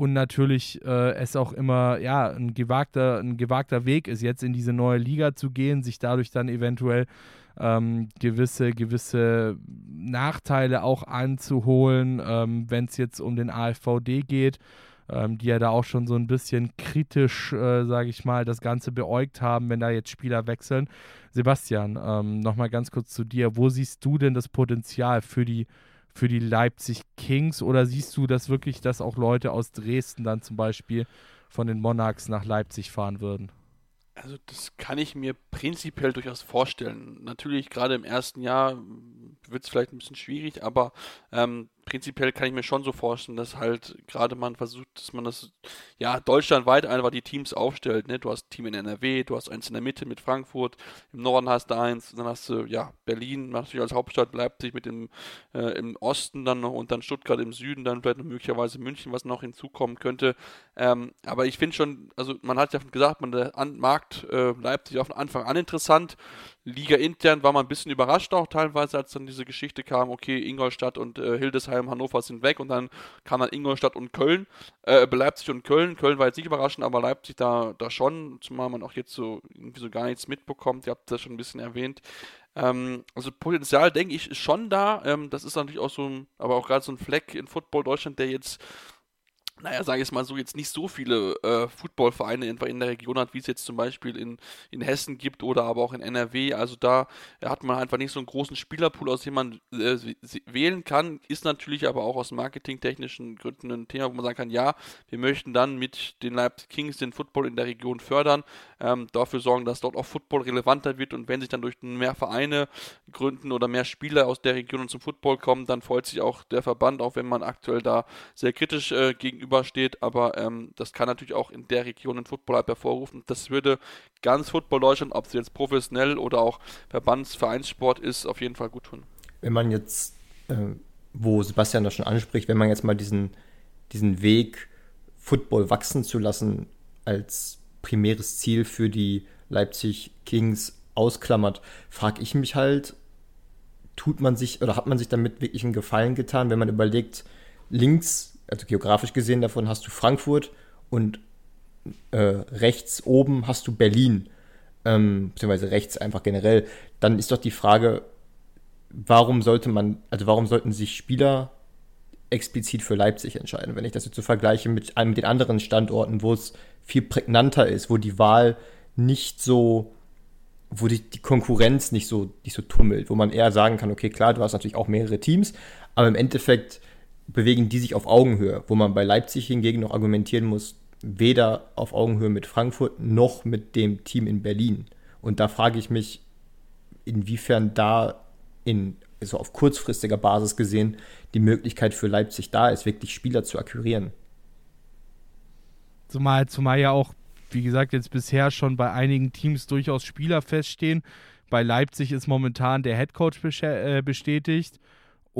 und natürlich äh, es auch immer ja ein gewagter, ein gewagter Weg ist, jetzt in diese neue Liga zu gehen, sich dadurch dann eventuell ähm, gewisse, gewisse Nachteile auch anzuholen, ähm, wenn es jetzt um den AfVD geht, ähm, die ja da auch schon so ein bisschen kritisch, äh, sage ich mal, das Ganze beäugt haben, wenn da jetzt Spieler wechseln. Sebastian, ähm, nochmal ganz kurz zu dir. Wo siehst du denn das Potenzial für die für die Leipzig Kings oder siehst du das wirklich, dass auch Leute aus Dresden dann zum Beispiel von den Monarchs nach Leipzig fahren würden? Also das kann ich mir prinzipiell durchaus vorstellen. Natürlich gerade im ersten Jahr wird es vielleicht ein bisschen schwierig, aber ähm, prinzipiell kann ich mir schon so vorstellen, dass halt gerade man versucht, dass man das ja deutschlandweit einfach die Teams aufstellt. Ne? Du hast ein Team in NRW, du hast eins in der Mitte mit Frankfurt, im Norden hast du eins, dann hast du ja Berlin natürlich als Hauptstadt, Leipzig mit dem äh, im Osten dann noch und dann Stuttgart im Süden, dann vielleicht möglicherweise München, was noch hinzukommen könnte. Ähm, aber ich finde schon, also man hat ja gesagt, man der Markt äh, Leipzig auf Anfang an interessant. Liga intern war man ein bisschen überrascht auch teilweise, als dann diese Geschichte kam, okay, Ingolstadt und äh, Hildesheim, Hannover sind weg und dann kam dann Ingolstadt und Köln, äh, Leipzig und Köln. Köln war jetzt nicht überraschend, aber Leipzig da, da schon, zumal man auch jetzt so irgendwie so gar nichts mitbekommt. Ihr habt das schon ein bisschen erwähnt. Ähm, also Potenzial, denke ich, ist schon da. Ähm, das ist natürlich auch so ein, aber auch gerade so ein Fleck in Football Deutschland, der jetzt naja, sage ich mal so, jetzt nicht so viele äh, Footballvereine in, in der Region hat, wie es jetzt zum Beispiel in, in Hessen gibt oder aber auch in NRW. Also da hat man einfach nicht so einen großen Spielerpool, aus dem man äh, wählen kann. Ist natürlich aber auch aus marketingtechnischen Gründen ein Thema, wo man sagen kann, ja, wir möchten dann mit den Leipzig Kings den Football in der Region fördern, ähm, dafür sorgen, dass dort auch Football relevanter wird und wenn sich dann durch mehr Vereine gründen oder mehr Spieler aus der Region zum Football kommen, dann freut sich auch der Verband, auch wenn man aktuell da sehr kritisch äh, gegenüber gegenübersteht, aber ähm, das kann natürlich auch in der Region den Football halt hervorrufen. Das würde ganz Football Deutschland, ob es jetzt professionell oder auch Verbandsvereinssport ist, auf jeden Fall gut tun. Wenn man jetzt, äh, wo Sebastian das schon anspricht, wenn man jetzt mal diesen, diesen Weg, Football wachsen zu lassen, als primäres Ziel für die Leipzig Kings ausklammert, frage ich mich halt, tut man sich oder hat man sich damit wirklich einen Gefallen getan, wenn man überlegt, links also geografisch gesehen davon hast du Frankfurt und äh, rechts oben hast du Berlin, ähm, beziehungsweise rechts einfach generell, dann ist doch die Frage, warum sollte man, also warum sollten sich Spieler explizit für Leipzig entscheiden, wenn ich das jetzt so vergleiche mit, mit den anderen Standorten, wo es viel prägnanter ist, wo die Wahl nicht so, wo die, die Konkurrenz nicht so, nicht so tummelt, wo man eher sagen kann, okay, klar, du hast natürlich auch mehrere Teams, aber im Endeffekt bewegen die sich auf Augenhöhe, wo man bei Leipzig hingegen noch argumentieren muss, weder auf Augenhöhe mit Frankfurt noch mit dem Team in Berlin. Und da frage ich mich, inwiefern da in, also auf kurzfristiger Basis gesehen die Möglichkeit für Leipzig da ist, wirklich Spieler zu akquirieren. Zumal, zumal ja auch, wie gesagt, jetzt bisher schon bei einigen Teams durchaus Spieler feststehen. Bei Leipzig ist momentan der Headcoach äh, bestätigt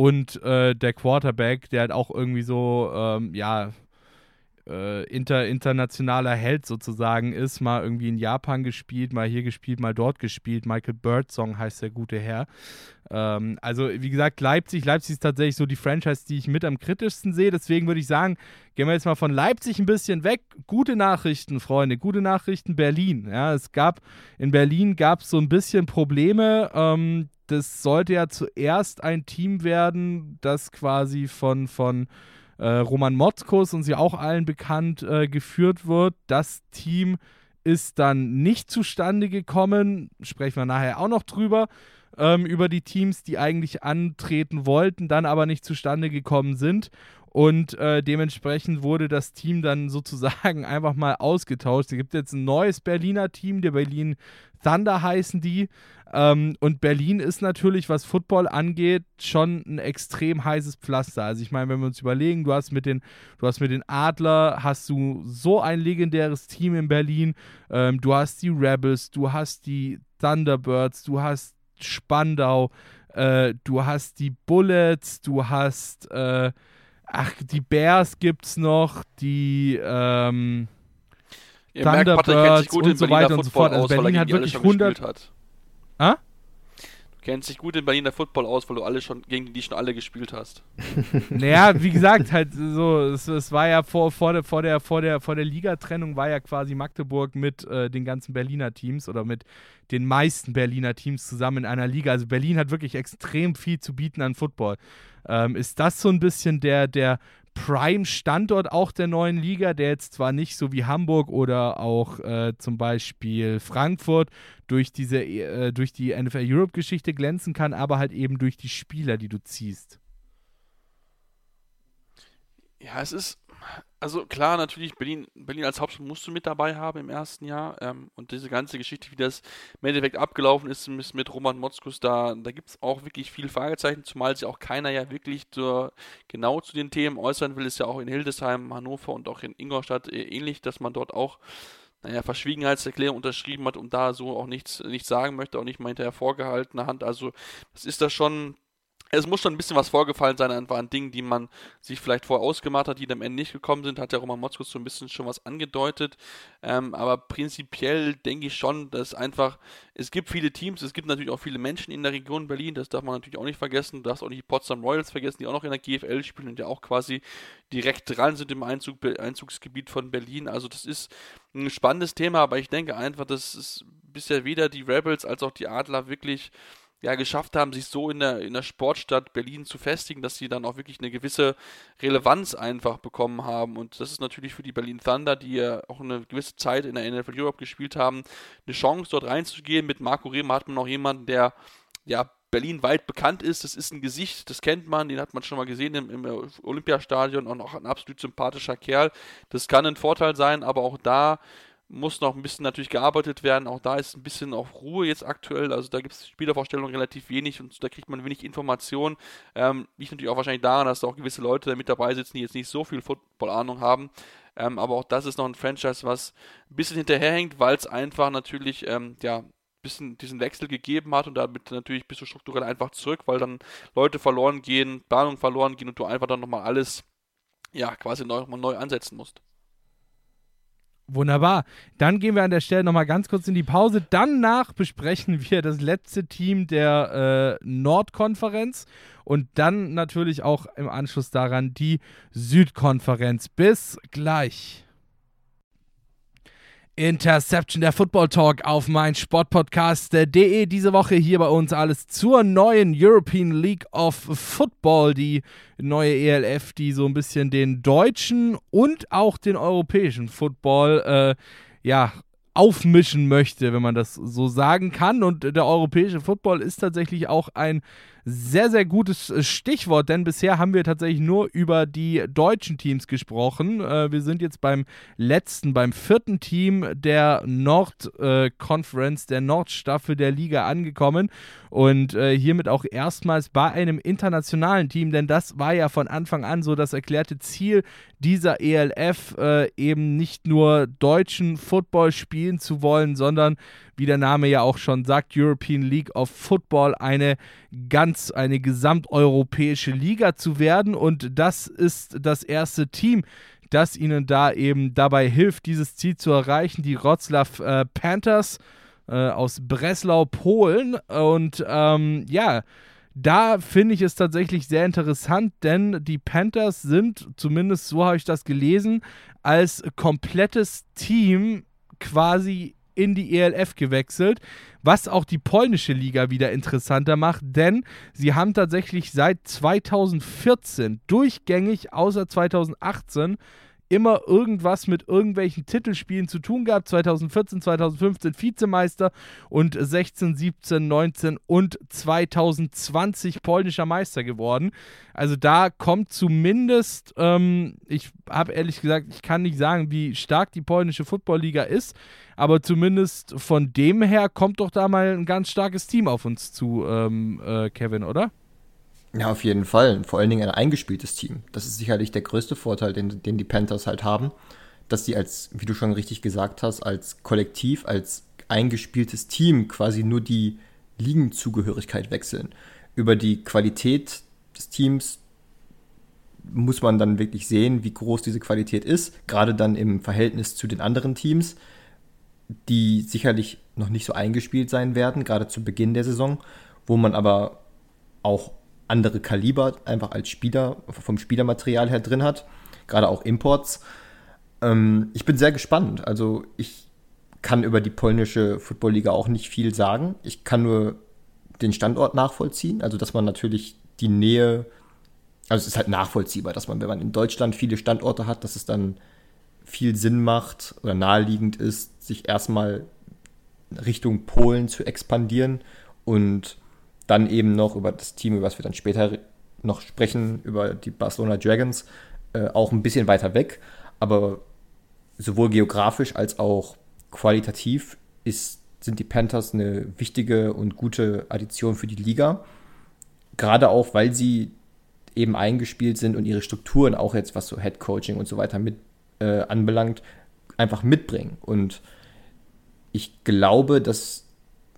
und äh, der Quarterback, der halt auch irgendwie so, ähm, ja, äh, inter, internationaler Held sozusagen ist, mal irgendwie in Japan gespielt, mal hier gespielt, mal dort gespielt. Michael Birdsong heißt der gute Herr. Ähm, also, wie gesagt, Leipzig, Leipzig ist tatsächlich so die Franchise, die ich mit am kritischsten sehe. Deswegen würde ich sagen, gehen wir jetzt mal von Leipzig ein bisschen weg. Gute Nachrichten, Freunde, gute Nachrichten Berlin. Ja, es gab, in Berlin gab es so ein bisschen Probleme. Ähm, das sollte ja zuerst ein Team werden, das quasi von, von äh, Roman Motzkus, uns ja auch allen bekannt, äh, geführt wird. Das Team ist dann nicht zustande gekommen. Sprechen wir nachher auch noch drüber. Ähm, über die Teams, die eigentlich antreten wollten, dann aber nicht zustande gekommen sind. Und äh, dementsprechend wurde das Team dann sozusagen einfach mal ausgetauscht. Es gibt jetzt ein neues Berliner Team, der Berlin Thunder heißen die. Ähm, und Berlin ist natürlich, was Football angeht, schon ein extrem heißes Pflaster. Also ich meine, wenn wir uns überlegen, du hast mit den, du hast mit den Adler, hast du so ein legendäres Team in Berlin. Ähm, du hast die Rebels, du hast die Thunderbirds, du hast Spandau, äh, du hast die Bullets, du hast äh, ach, die Bears gibt's noch, die ähm, Ihr Thunderbirds merkt, und so weiter und so fort. Also Berlin hat wirklich 100 hat. Ah? Kennst dich gut in Berliner Football aus, weil du alle schon gegen die schon alle gespielt hast. naja, wie gesagt, halt so, es, es, war ja vor, vor der, vor der, vor der, vor der Ligatrennung war ja quasi Magdeburg mit äh, den ganzen Berliner Teams oder mit den meisten Berliner Teams zusammen in einer Liga. Also Berlin hat wirklich extrem viel zu bieten an Football. Ähm, ist das so ein bisschen der, der Prime-Standort auch der neuen Liga, der jetzt zwar nicht so wie Hamburg oder auch äh, zum Beispiel Frankfurt durch diese äh, durch die NFL Europe-Geschichte glänzen kann, aber halt eben durch die Spieler, die du ziehst. Ja, es ist also klar, natürlich, Berlin, Berlin als Hauptstadt musst du mit dabei haben im ersten Jahr. Ähm, und diese ganze Geschichte, wie das im Endeffekt abgelaufen ist mit, Roman Motzkus, da, da gibt es auch wirklich viele Fragezeichen, zumal sich auch keiner ja wirklich zur, genau zu den Themen äußern will. Ist ja auch in Hildesheim, Hannover und auch in Ingolstadt äh, ähnlich, dass man dort auch naja, Verschwiegenheitserklärung unterschrieben hat und da so auch nichts, nichts sagen möchte, auch nicht mal hinterher vorgehaltener Hand. Also das ist da schon es muss schon ein bisschen was vorgefallen sein, einfach an Dingen, die man sich vielleicht vorher ausgemacht hat, die dann am Ende nicht gekommen sind, hat der Roman Motzkus so ein bisschen schon was angedeutet. Ähm, aber prinzipiell denke ich schon, dass einfach, es gibt viele Teams, es gibt natürlich auch viele Menschen in der Region Berlin, das darf man natürlich auch nicht vergessen. Du darfst auch nicht die Potsdam Royals vergessen, die auch noch in der GFL spielen und ja auch quasi direkt dran sind im Einzug, Einzugsgebiet von Berlin. Also das ist ein spannendes Thema, aber ich denke einfach, dass es bisher weder die Rebels als auch die Adler wirklich ja, geschafft haben, sich so in der, in der Sportstadt Berlin zu festigen, dass sie dann auch wirklich eine gewisse Relevanz einfach bekommen haben. Und das ist natürlich für die Berlin Thunder, die ja auch eine gewisse Zeit in der NFL Europe gespielt haben, eine Chance dort reinzugehen. Mit Marco Rehmer hat man noch jemanden, der ja Berlin weit bekannt ist. Das ist ein Gesicht, das kennt man, den hat man schon mal gesehen im, im Olympiastadion und auch ein absolut sympathischer Kerl. Das kann ein Vorteil sein, aber auch da muss noch ein bisschen natürlich gearbeitet werden. Auch da ist ein bisschen auf Ruhe jetzt aktuell. Also da gibt es Spielervorstellungen relativ wenig und da kriegt man wenig Informationen. Ähm, liegt natürlich auch wahrscheinlich daran, dass da auch gewisse Leute mit dabei sitzen, die jetzt nicht so viel Football-Ahnung haben. Ähm, aber auch das ist noch ein Franchise, was ein bisschen hinterherhängt, weil es einfach natürlich, ähm, ja, bisschen diesen Wechsel gegeben hat und damit natürlich bist du strukturell einfach zurück, weil dann Leute verloren gehen, Planungen verloren gehen und du einfach dann nochmal alles, ja, quasi neu, neu ansetzen musst. Wunderbar. Dann gehen wir an der Stelle nochmal ganz kurz in die Pause. Danach besprechen wir das letzte Team der äh, Nordkonferenz und dann natürlich auch im Anschluss daran die Südkonferenz. Bis gleich. Interception, der Football Talk auf mein Sportpodcast.de. Diese Woche hier bei uns alles zur neuen European League of Football, die neue ELF, die so ein bisschen den deutschen und auch den europäischen Football äh, ja, aufmischen möchte, wenn man das so sagen kann. Und der europäische Football ist tatsächlich auch ein sehr, sehr gutes äh, Stichwort, denn bisher haben wir tatsächlich nur über die deutschen Teams gesprochen. Äh, wir sind jetzt beim letzten, beim vierten Team der Nord-Conference, äh, der Nordstaffel der Liga angekommen und äh, hiermit auch erstmals bei einem internationalen Team, denn das war ja von Anfang an so das erklärte Ziel dieser ELF, äh, eben nicht nur deutschen Football spielen zu wollen, sondern wie der Name ja auch schon sagt, European League of Football eine ganz, eine gesamteuropäische Liga zu werden. Und das ist das erste Team, das ihnen da eben dabei hilft, dieses Ziel zu erreichen. Die Wroclaw äh, Panthers äh, aus Breslau, Polen. Und ähm, ja, da finde ich es tatsächlich sehr interessant, denn die Panthers sind, zumindest so habe ich das gelesen, als komplettes Team quasi in die ELF gewechselt, was auch die polnische Liga wieder interessanter macht, denn sie haben tatsächlich seit 2014 durchgängig, außer 2018, immer irgendwas mit irgendwelchen Titelspielen zu tun gehabt. 2014, 2015 Vizemeister und 16, 17, 19 und 2020 polnischer Meister geworden. Also da kommt zumindest, ähm, ich habe ehrlich gesagt, ich kann nicht sagen, wie stark die polnische Footballliga ist, aber zumindest von dem her kommt doch da mal ein ganz starkes Team auf uns zu, ähm, äh, Kevin, oder? Ja, auf jeden Fall. Vor allen Dingen ein eingespieltes Team. Das ist sicherlich der größte Vorteil, den, den die Panthers halt haben, dass sie als, wie du schon richtig gesagt hast, als Kollektiv, als eingespieltes Team quasi nur die Ligenzugehörigkeit wechseln. Über die Qualität des Teams muss man dann wirklich sehen, wie groß diese Qualität ist, gerade dann im Verhältnis zu den anderen Teams, die sicherlich noch nicht so eingespielt sein werden, gerade zu Beginn der Saison wo man aber auch andere Kaliber einfach als Spieler, vom Spielermaterial her drin hat, gerade auch Imports. Ähm, ich bin sehr gespannt. Also ich kann über die polnische Footballliga auch nicht viel sagen. Ich kann nur den Standort nachvollziehen, also dass man natürlich die Nähe, also es ist halt nachvollziehbar, dass man, wenn man in Deutschland viele Standorte hat, dass es dann viel Sinn macht oder naheliegend ist, sich erstmal Richtung Polen zu expandieren und dann eben noch über das Team, über das wir dann später noch sprechen, über die Barcelona Dragons, äh, auch ein bisschen weiter weg. Aber sowohl geografisch als auch qualitativ ist, sind die Panthers eine wichtige und gute Addition für die Liga. Gerade auch, weil sie eben eingespielt sind und ihre Strukturen auch jetzt, was so Head Coaching und so weiter mit äh, anbelangt, einfach mitbringen. Und ich glaube, das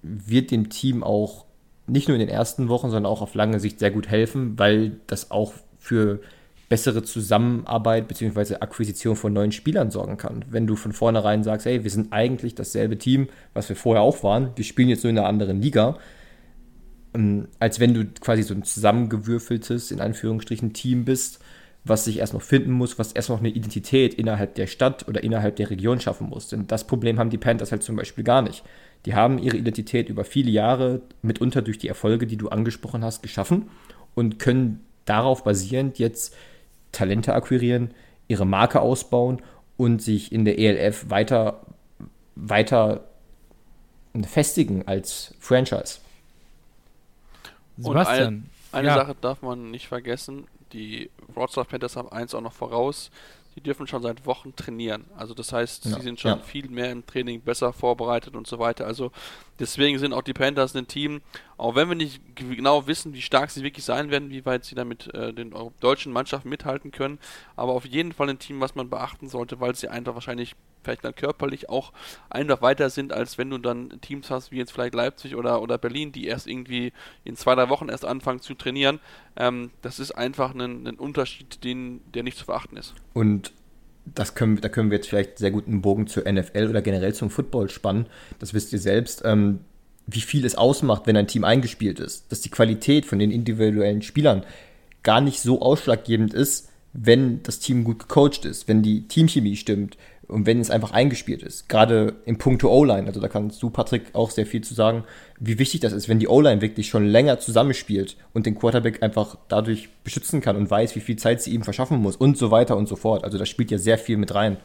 wird dem Team auch nicht nur in den ersten Wochen, sondern auch auf lange Sicht sehr gut helfen, weil das auch für bessere Zusammenarbeit bzw. Akquisition von neuen Spielern sorgen kann. Wenn du von vornherein sagst, hey, wir sind eigentlich dasselbe Team, was wir vorher auch waren, wir spielen jetzt nur in einer anderen Liga, ähm, als wenn du quasi so ein zusammengewürfeltes, in Anführungsstrichen, Team bist, was sich erst noch finden muss, was erst noch eine Identität innerhalb der Stadt oder innerhalb der Region schaffen muss. Denn das Problem haben die Panthers halt zum Beispiel gar nicht. Die haben ihre Identität über viele Jahre, mitunter durch die Erfolge, die du angesprochen hast, geschaffen und können darauf basierend jetzt Talente akquirieren, ihre Marke ausbauen und sich in der ELF weiter, weiter festigen als Franchise. Sebastian. Und ein, eine ja. Sache darf man nicht vergessen, die Wrocław Panthers haben eins auch noch voraus. Die dürfen schon seit Wochen trainieren. Also das heißt, ja, sie sind schon ja. viel mehr im Training besser vorbereitet und so weiter. Also deswegen sind auch die Panthers ein Team, auch wenn wir nicht genau wissen, wie stark sie wirklich sein werden, wie weit sie damit äh, den deutschen Mannschaften mithalten können, aber auf jeden Fall ein Team, was man beachten sollte, weil sie einfach wahrscheinlich vielleicht dann körperlich auch einfach weiter sind, als wenn du dann Teams hast, wie jetzt vielleicht Leipzig oder, oder Berlin, die erst irgendwie in zwei, drei Wochen erst anfangen zu trainieren. Ähm, das ist einfach ein, ein Unterschied, den, der nicht zu verachten ist. Und das können, da können wir jetzt vielleicht sehr gut einen Bogen zur NFL oder generell zum Football spannen. Das wisst ihr selbst. Ähm, wie viel es ausmacht, wenn ein Team eingespielt ist. Dass die Qualität von den individuellen Spielern gar nicht so ausschlaggebend ist, wenn das Team gut gecoacht ist, wenn die Teamchemie stimmt, und wenn es einfach eingespielt ist, gerade im Punkto O-Line, also da kannst du, Patrick, auch sehr viel zu sagen, wie wichtig das ist, wenn die O-Line wirklich schon länger zusammenspielt und den Quarterback einfach dadurch beschützen kann und weiß, wie viel Zeit sie ihm verschaffen muss und so weiter und so fort. Also da spielt ja sehr viel mit rein.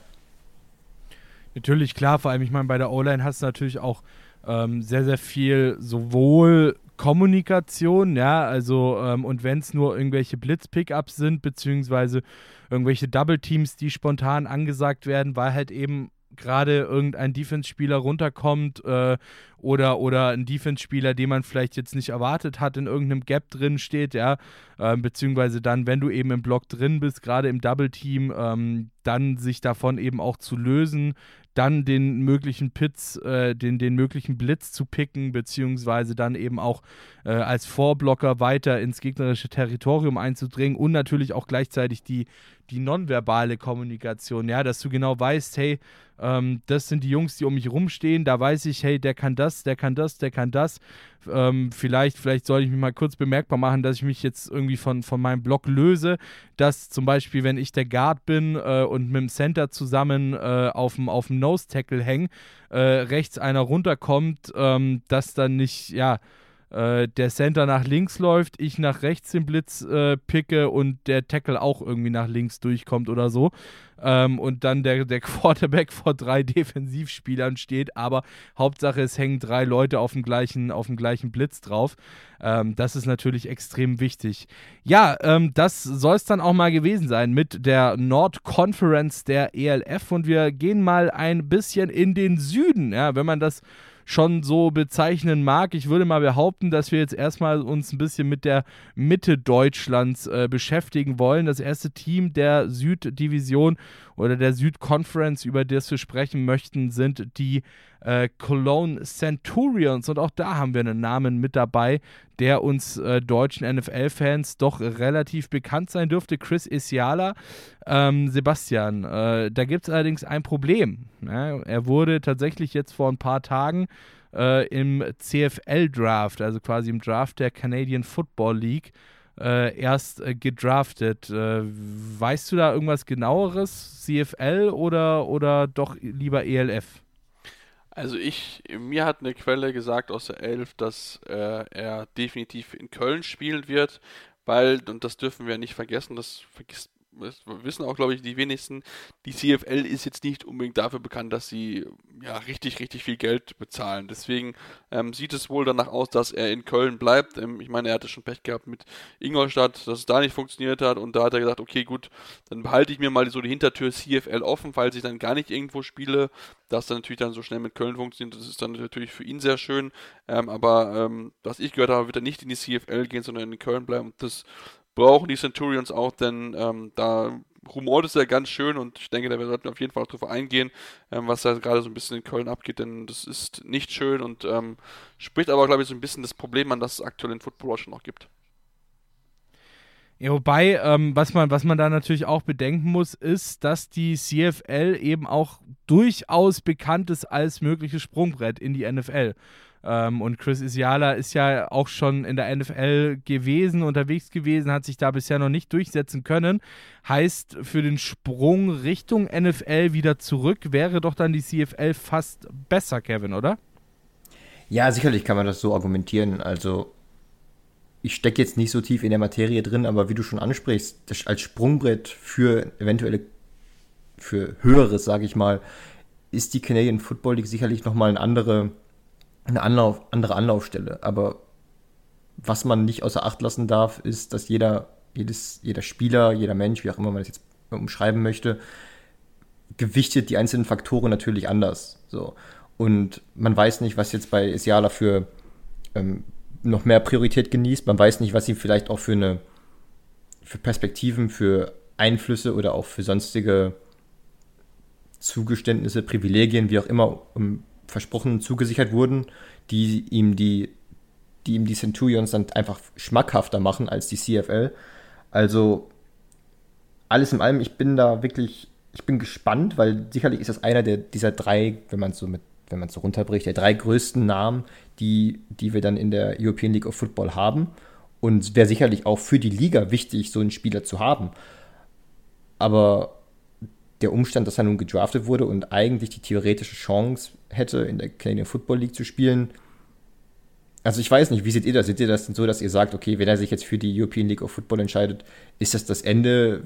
Natürlich, klar, vor allem, ich meine, bei der O-Line hast du natürlich auch ähm, sehr, sehr viel sowohl Kommunikation, ja, also ähm, und wenn es nur irgendwelche Blitz-Pickups sind, beziehungsweise irgendwelche Double-Teams, die spontan angesagt werden, weil halt eben gerade irgendein Defense-Spieler runterkommt äh, oder, oder ein Defense-Spieler, den man vielleicht jetzt nicht erwartet hat, in irgendeinem Gap drin steht, ja, äh, beziehungsweise dann, wenn du eben im Block drin bist, gerade im Double-Team, ähm, dann sich davon eben auch zu lösen, dann den möglichen Pitz, äh, den, den möglichen Blitz zu picken, beziehungsweise dann eben auch äh, als Vorblocker weiter ins gegnerische Territorium einzudringen und natürlich auch gleichzeitig die, die nonverbale Kommunikation, ja, dass du genau weißt, hey, ähm, das sind die Jungs, die um mich rumstehen, da weiß ich, hey, der kann das, der kann das, der kann das. Ähm, vielleicht, vielleicht sollte ich mich mal kurz bemerkbar machen, dass ich mich jetzt irgendwie von, von meinem Block löse, dass zum Beispiel, wenn ich der Guard bin äh, und mit dem Center zusammen äh, auf dem Nose-Tackle hänge, äh, rechts einer runterkommt, ähm, dass dann nicht, ja, äh, der Center nach links läuft, ich nach rechts den Blitz äh, picke und der Tackle auch irgendwie nach links durchkommt oder so. Ähm, und dann der, der Quarterback vor drei Defensivspielern steht, aber Hauptsache es hängen drei Leute auf dem gleichen, auf dem gleichen Blitz drauf. Ähm, das ist natürlich extrem wichtig. Ja, ähm, das soll es dann auch mal gewesen sein mit der Nord Conference der ELF und wir gehen mal ein bisschen in den Süden, ja, wenn man das schon so bezeichnen mag. Ich würde mal behaupten, dass wir jetzt erstmal uns ein bisschen mit der Mitte Deutschlands äh, beschäftigen wollen. Das erste Team der Süddivision oder der Südconference, über das wir sprechen möchten, sind die äh, Cologne Centurions. Und auch da haben wir einen Namen mit dabei, der uns äh, deutschen NFL-Fans doch relativ bekannt sein dürfte. Chris Isiala. Ähm, Sebastian, äh, da gibt es allerdings ein Problem. Ja, er wurde tatsächlich jetzt vor ein paar Tagen äh, im CFL-Draft, also quasi im Draft der Canadian Football League, äh, erst äh, gedraftet. Äh, weißt du da irgendwas genaueres? CFL oder, oder doch lieber ELF? Also ich, mir hat eine Quelle gesagt aus der Elf, dass äh, er definitiv in Köln spielen wird, weil, und das dürfen wir nicht vergessen, das vergisst das wissen auch, glaube ich, die wenigsten, die CFL ist jetzt nicht unbedingt dafür bekannt, dass sie ja richtig, richtig viel Geld bezahlen. Deswegen ähm, sieht es wohl danach aus, dass er in Köln bleibt. Ähm, ich meine, er hatte schon Pech gehabt mit Ingolstadt, dass es da nicht funktioniert hat und da hat er gesagt, okay, gut, dann behalte ich mir mal so die Hintertür CFL offen, falls ich dann gar nicht irgendwo spiele, dass dann natürlich dann so schnell mit Köln funktioniert. Das ist dann natürlich für ihn sehr schön. Ähm, aber ähm, was ich gehört habe, wird er nicht in die CFL gehen, sondern in Köln bleiben. Und das brauchen die Centurions auch, denn ähm, da rumort ist ja ganz schön und ich denke, da sollten wir auf jeden Fall auch drauf eingehen, ähm, was da gerade so ein bisschen in Köln abgeht, denn das ist nicht schön und ähm, spricht aber, glaube ich, so ein bisschen das Problem an, das es aktuell in Football schon noch gibt. Ja, wobei, ähm, was, man, was man da natürlich auch bedenken muss, ist, dass die CFL eben auch durchaus bekannt ist als mögliches Sprungbrett in die NFL. Ähm, und Chris Isiala ist ja auch schon in der NFL gewesen, unterwegs gewesen, hat sich da bisher noch nicht durchsetzen können. Heißt, für den Sprung Richtung NFL wieder zurück wäre doch dann die CFL fast besser, Kevin, oder? Ja, sicherlich kann man das so argumentieren. Also, ich stecke jetzt nicht so tief in der Materie drin, aber wie du schon ansprichst, als Sprungbrett für eventuelle, für Höheres, sage ich mal, ist die Canadian Football League sicherlich nochmal eine andere eine Anlauf, andere Anlaufstelle. Aber was man nicht außer Acht lassen darf, ist, dass jeder, jedes, jeder Spieler, jeder Mensch, wie auch immer man das jetzt umschreiben möchte, gewichtet die einzelnen Faktoren natürlich anders. So. Und man weiß nicht, was jetzt bei Isiala für ähm, noch mehr Priorität genießt. Man weiß nicht, was ihm vielleicht auch für eine für Perspektiven, für Einflüsse oder auch für sonstige Zugeständnisse, Privilegien, wie auch immer, um, versprochen zugesichert wurden, die ihm die, die ihm die Centurions dann einfach schmackhafter machen als die CFL. Also alles in allem, ich bin da wirklich, ich bin gespannt, weil sicherlich ist das einer der dieser drei, wenn man so mit, wenn man so runterbricht, der drei größten Namen, die, die wir dann in der European League of Football haben. Und wäre sicherlich auch für die Liga wichtig, so einen Spieler zu haben. Aber der Umstand, dass er nun gedraftet wurde und eigentlich die theoretische Chance hätte, in der Canadian Football League zu spielen. Also ich weiß nicht, wie seht ihr das? Seht ihr das denn so, dass ihr sagt, okay, wenn er sich jetzt für die European League of Football entscheidet, ist das das Ende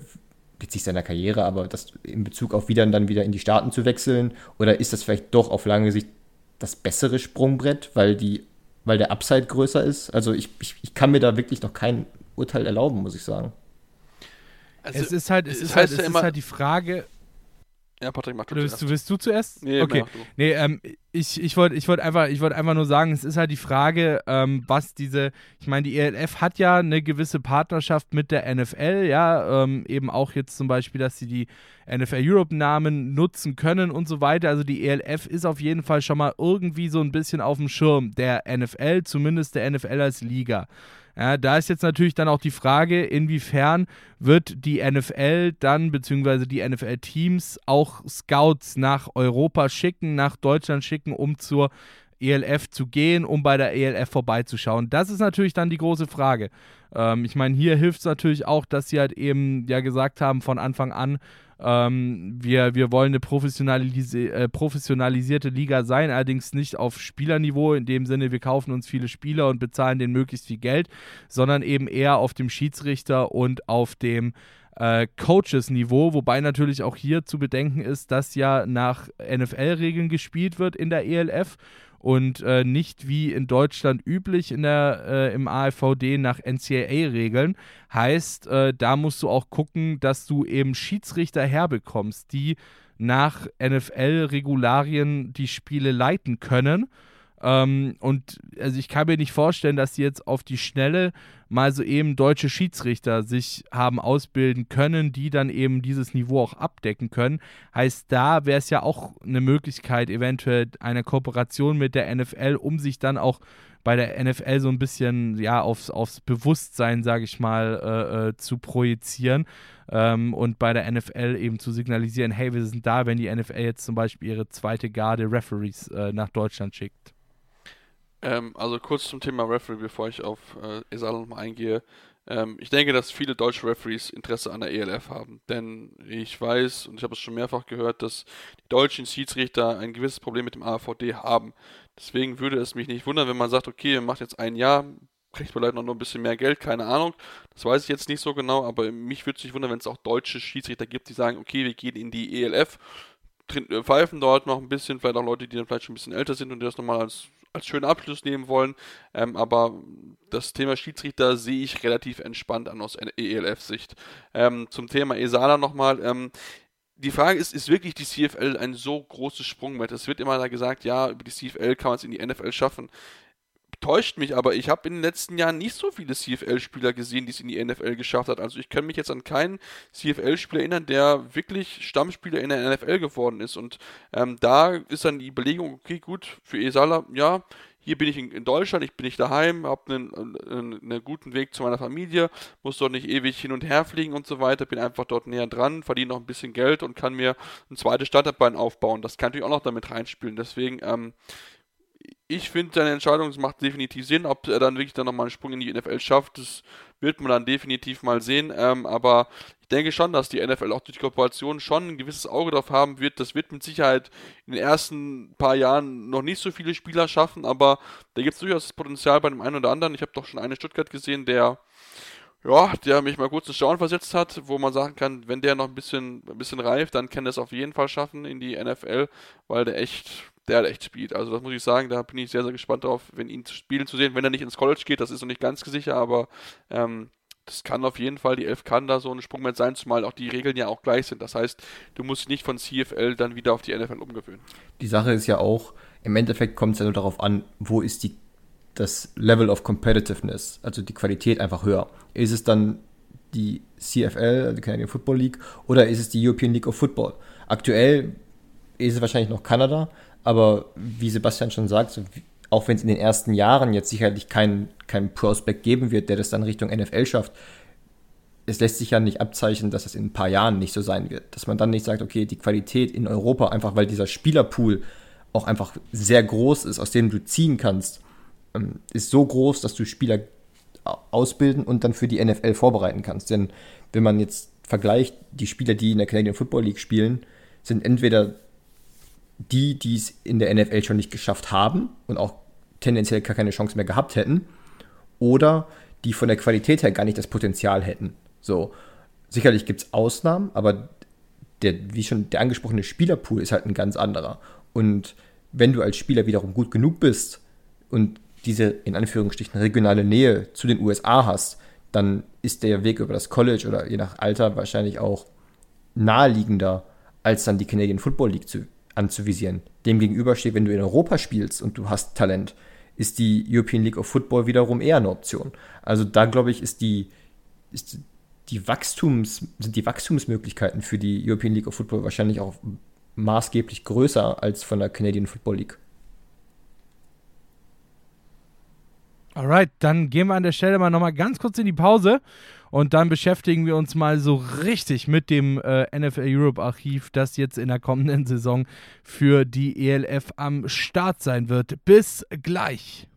jetzt nicht seiner Karriere, aber das in Bezug auf wieder dann wieder in die Staaten zu wechseln? Oder ist das vielleicht doch auf lange Sicht das bessere Sprungbrett, weil die, weil der Upside größer ist? Also ich, ich, ich kann mir da wirklich noch kein Urteil erlauben, muss ich sagen. Also, es ist halt, es ist halt, es ist halt die Frage, ja, Patrick, mach du willst, zuerst. Willst du zuerst? Nee, okay. Nee, ähm, ich, ich wollte ich wollt einfach, wollt einfach nur sagen, es ist halt die Frage, ähm, was diese, ich meine, die ELF hat ja eine gewisse Partnerschaft mit der NFL, ja, ähm, eben auch jetzt zum Beispiel, dass sie die NFL Europe-Namen nutzen können und so weiter. Also die ELF ist auf jeden Fall schon mal irgendwie so ein bisschen auf dem Schirm der NFL, zumindest der NFL als Liga. Ja, da ist jetzt natürlich dann auch die Frage, inwiefern wird die NFL dann, beziehungsweise die NFL-Teams auch Scouts nach Europa schicken, nach Deutschland schicken, um zur ELF zu gehen, um bei der ELF vorbeizuschauen. Das ist natürlich dann die große Frage. Ähm, ich meine, hier hilft es natürlich auch, dass sie halt eben ja gesagt haben von Anfang an, ähm, wir, wir wollen eine professionalisi äh, professionalisierte Liga sein, allerdings nicht auf Spielerniveau, in dem Sinne, wir kaufen uns viele Spieler und bezahlen denen möglichst viel Geld, sondern eben eher auf dem Schiedsrichter und auf dem äh, Coaches-Niveau, wobei natürlich auch hier zu bedenken ist, dass ja nach NFL-Regeln gespielt wird in der ELF und äh, nicht wie in Deutschland üblich in der, äh, im AFVD nach NCAA-Regeln. Heißt, äh, da musst du auch gucken, dass du eben Schiedsrichter herbekommst, die nach NFL-Regularien die Spiele leiten können ähm, und also ich kann mir nicht vorstellen, dass sie jetzt auf die Schnelle mal so eben deutsche Schiedsrichter sich haben ausbilden können, die dann eben dieses Niveau auch abdecken können. Heißt, da wäre es ja auch eine Möglichkeit, eventuell eine Kooperation mit der NFL, um sich dann auch bei der NFL so ein bisschen ja aufs, aufs Bewusstsein, sage ich mal, äh, äh, zu projizieren ähm, und bei der NFL eben zu signalisieren, hey, wir sind da, wenn die NFL jetzt zum Beispiel ihre zweite Garde Referees äh, nach Deutschland schickt. Ähm, also kurz zum Thema Referee, bevor ich auf äh, Esala nochmal eingehe. Ähm, ich denke, dass viele deutsche Referees Interesse an der ELF haben, denn ich weiß und ich habe es schon mehrfach gehört, dass die deutschen Schiedsrichter ein gewisses Problem mit dem AVD haben. Deswegen würde es mich nicht wundern, wenn man sagt, okay, ihr macht jetzt ein Jahr, kriegt vielleicht noch ein bisschen mehr Geld, keine Ahnung. Das weiß ich jetzt nicht so genau, aber mich würde es nicht wundern, wenn es auch deutsche Schiedsrichter gibt, die sagen, okay, wir gehen in die ELF, äh, pfeifen dort noch ein bisschen, vielleicht auch Leute, die dann vielleicht schon ein bisschen älter sind und die das nochmal als als schönen Abschluss nehmen wollen. Ähm, aber das Thema Schiedsrichter sehe ich relativ entspannt an aus ELF-Sicht. Ähm, zum Thema Esala nochmal. Ähm, die Frage ist, ist wirklich die CFL ein so großes Sprungbrett? Es wird immer gesagt, ja, über die CFL kann man es in die NFL schaffen täuscht mich, aber ich habe in den letzten Jahren nicht so viele CFL-Spieler gesehen, die es in die NFL geschafft hat. Also ich kann mich jetzt an keinen CFL-Spieler erinnern, der wirklich Stammspieler in der NFL geworden ist. Und ähm, da ist dann die Überlegung, okay, gut, für Esala, ja, hier bin ich in, Deutschland, ich bin nicht daheim, habe einen, einen, guten Weg zu meiner Familie, muss dort nicht ewig hin und her fliegen und so weiter, bin einfach dort näher dran, verdiene noch ein bisschen Geld und kann mir ein zweites Starterbein aufbauen. Das kann natürlich auch noch damit reinspielen. Deswegen, ähm, ich finde seine Entscheidung, es macht definitiv Sinn. Ob er dann wirklich dann nochmal einen Sprung in die NFL schafft, das wird man dann definitiv mal sehen. Ähm, aber ich denke schon, dass die NFL auch durch die Kooperation schon ein gewisses Auge darauf haben wird. Das wird mit Sicherheit in den ersten paar Jahren noch nicht so viele Spieler schaffen, aber da gibt es durchaus das Potenzial bei dem einen oder anderen. Ich habe doch schon einen Stuttgart gesehen, der ja, der mich mal kurz ins Staunen versetzt hat, wo man sagen kann, wenn der noch ein bisschen, ein bisschen reift, dann kann er es auf jeden Fall schaffen in die NFL, weil der echt der hat echt Speed. Also das muss ich sagen, da bin ich sehr, sehr gespannt drauf, wenn ihn spielen zu sehen. Wenn er nicht ins College geht, das ist noch nicht ganz sicher, aber ähm, das kann auf jeden Fall, die Elf kann da so ein Sprungbrett sein, zumal auch die Regeln ja auch gleich sind. Das heißt, du musst nicht von CFL dann wieder auf die NFL umgewöhnen. Die Sache ist ja auch, im Endeffekt kommt es ja nur darauf an, wo ist die, das Level of Competitiveness, also die Qualität einfach höher. Ist es dann die CFL, also die Canadian Football League, oder ist es die European League of Football? Aktuell ist es wahrscheinlich noch Kanada, aber wie Sebastian schon sagt, so wie, auch wenn es in den ersten Jahren jetzt sicherlich keinen kein Prospect geben wird, der das dann Richtung NFL schafft, es lässt sich ja nicht abzeichnen, dass es in ein paar Jahren nicht so sein wird. Dass man dann nicht sagt, okay, die Qualität in Europa, einfach weil dieser Spielerpool auch einfach sehr groß ist, aus dem du ziehen kannst, ähm, ist so groß, dass du Spieler ausbilden und dann für die NFL vorbereiten kannst. Denn wenn man jetzt vergleicht, die Spieler, die in der Canadian Football League spielen, sind entweder die, die es in der NFL schon nicht geschafft haben und auch tendenziell gar keine Chance mehr gehabt hätten, oder die von der Qualität her gar nicht das Potenzial hätten. So, sicherlich gibt es Ausnahmen, aber der, wie schon der angesprochene Spielerpool ist halt ein ganz anderer. Und wenn du als Spieler wiederum gut genug bist und diese in Anführungsstrichen regionale Nähe zu den USA hast, dann ist der Weg über das College oder je nach Alter wahrscheinlich auch naheliegender, als dann die Canadian Football League zu anzuvisieren. Demgegenüber steht, wenn du in Europa spielst und du hast Talent, ist die European League of Football wiederum eher eine Option. Also da glaube ich, ist die, ist die Wachstums, sind die Wachstumsmöglichkeiten für die European League of Football wahrscheinlich auch maßgeblich größer als von der Canadian Football League. Alright, dann gehen wir an der Stelle mal nochmal ganz kurz in die Pause und dann beschäftigen wir uns mal so richtig mit dem äh, NFL Europe Archiv, das jetzt in der kommenden Saison für die ELF am Start sein wird. Bis gleich.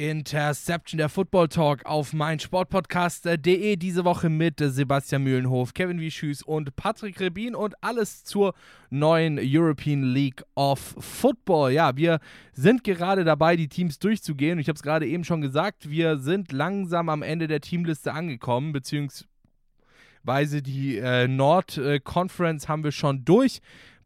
Interception, der Football Talk auf meinsportpodcast.de. Diese Woche mit Sebastian Mühlenhof, Kevin Wieschüß und Patrick Rebin und alles zur neuen European League of Football. Ja, wir sind gerade dabei, die Teams durchzugehen. Ich habe es gerade eben schon gesagt, wir sind langsam am Ende der Teamliste angekommen, beziehungsweise die äh, Nord äh, Conference haben wir schon durch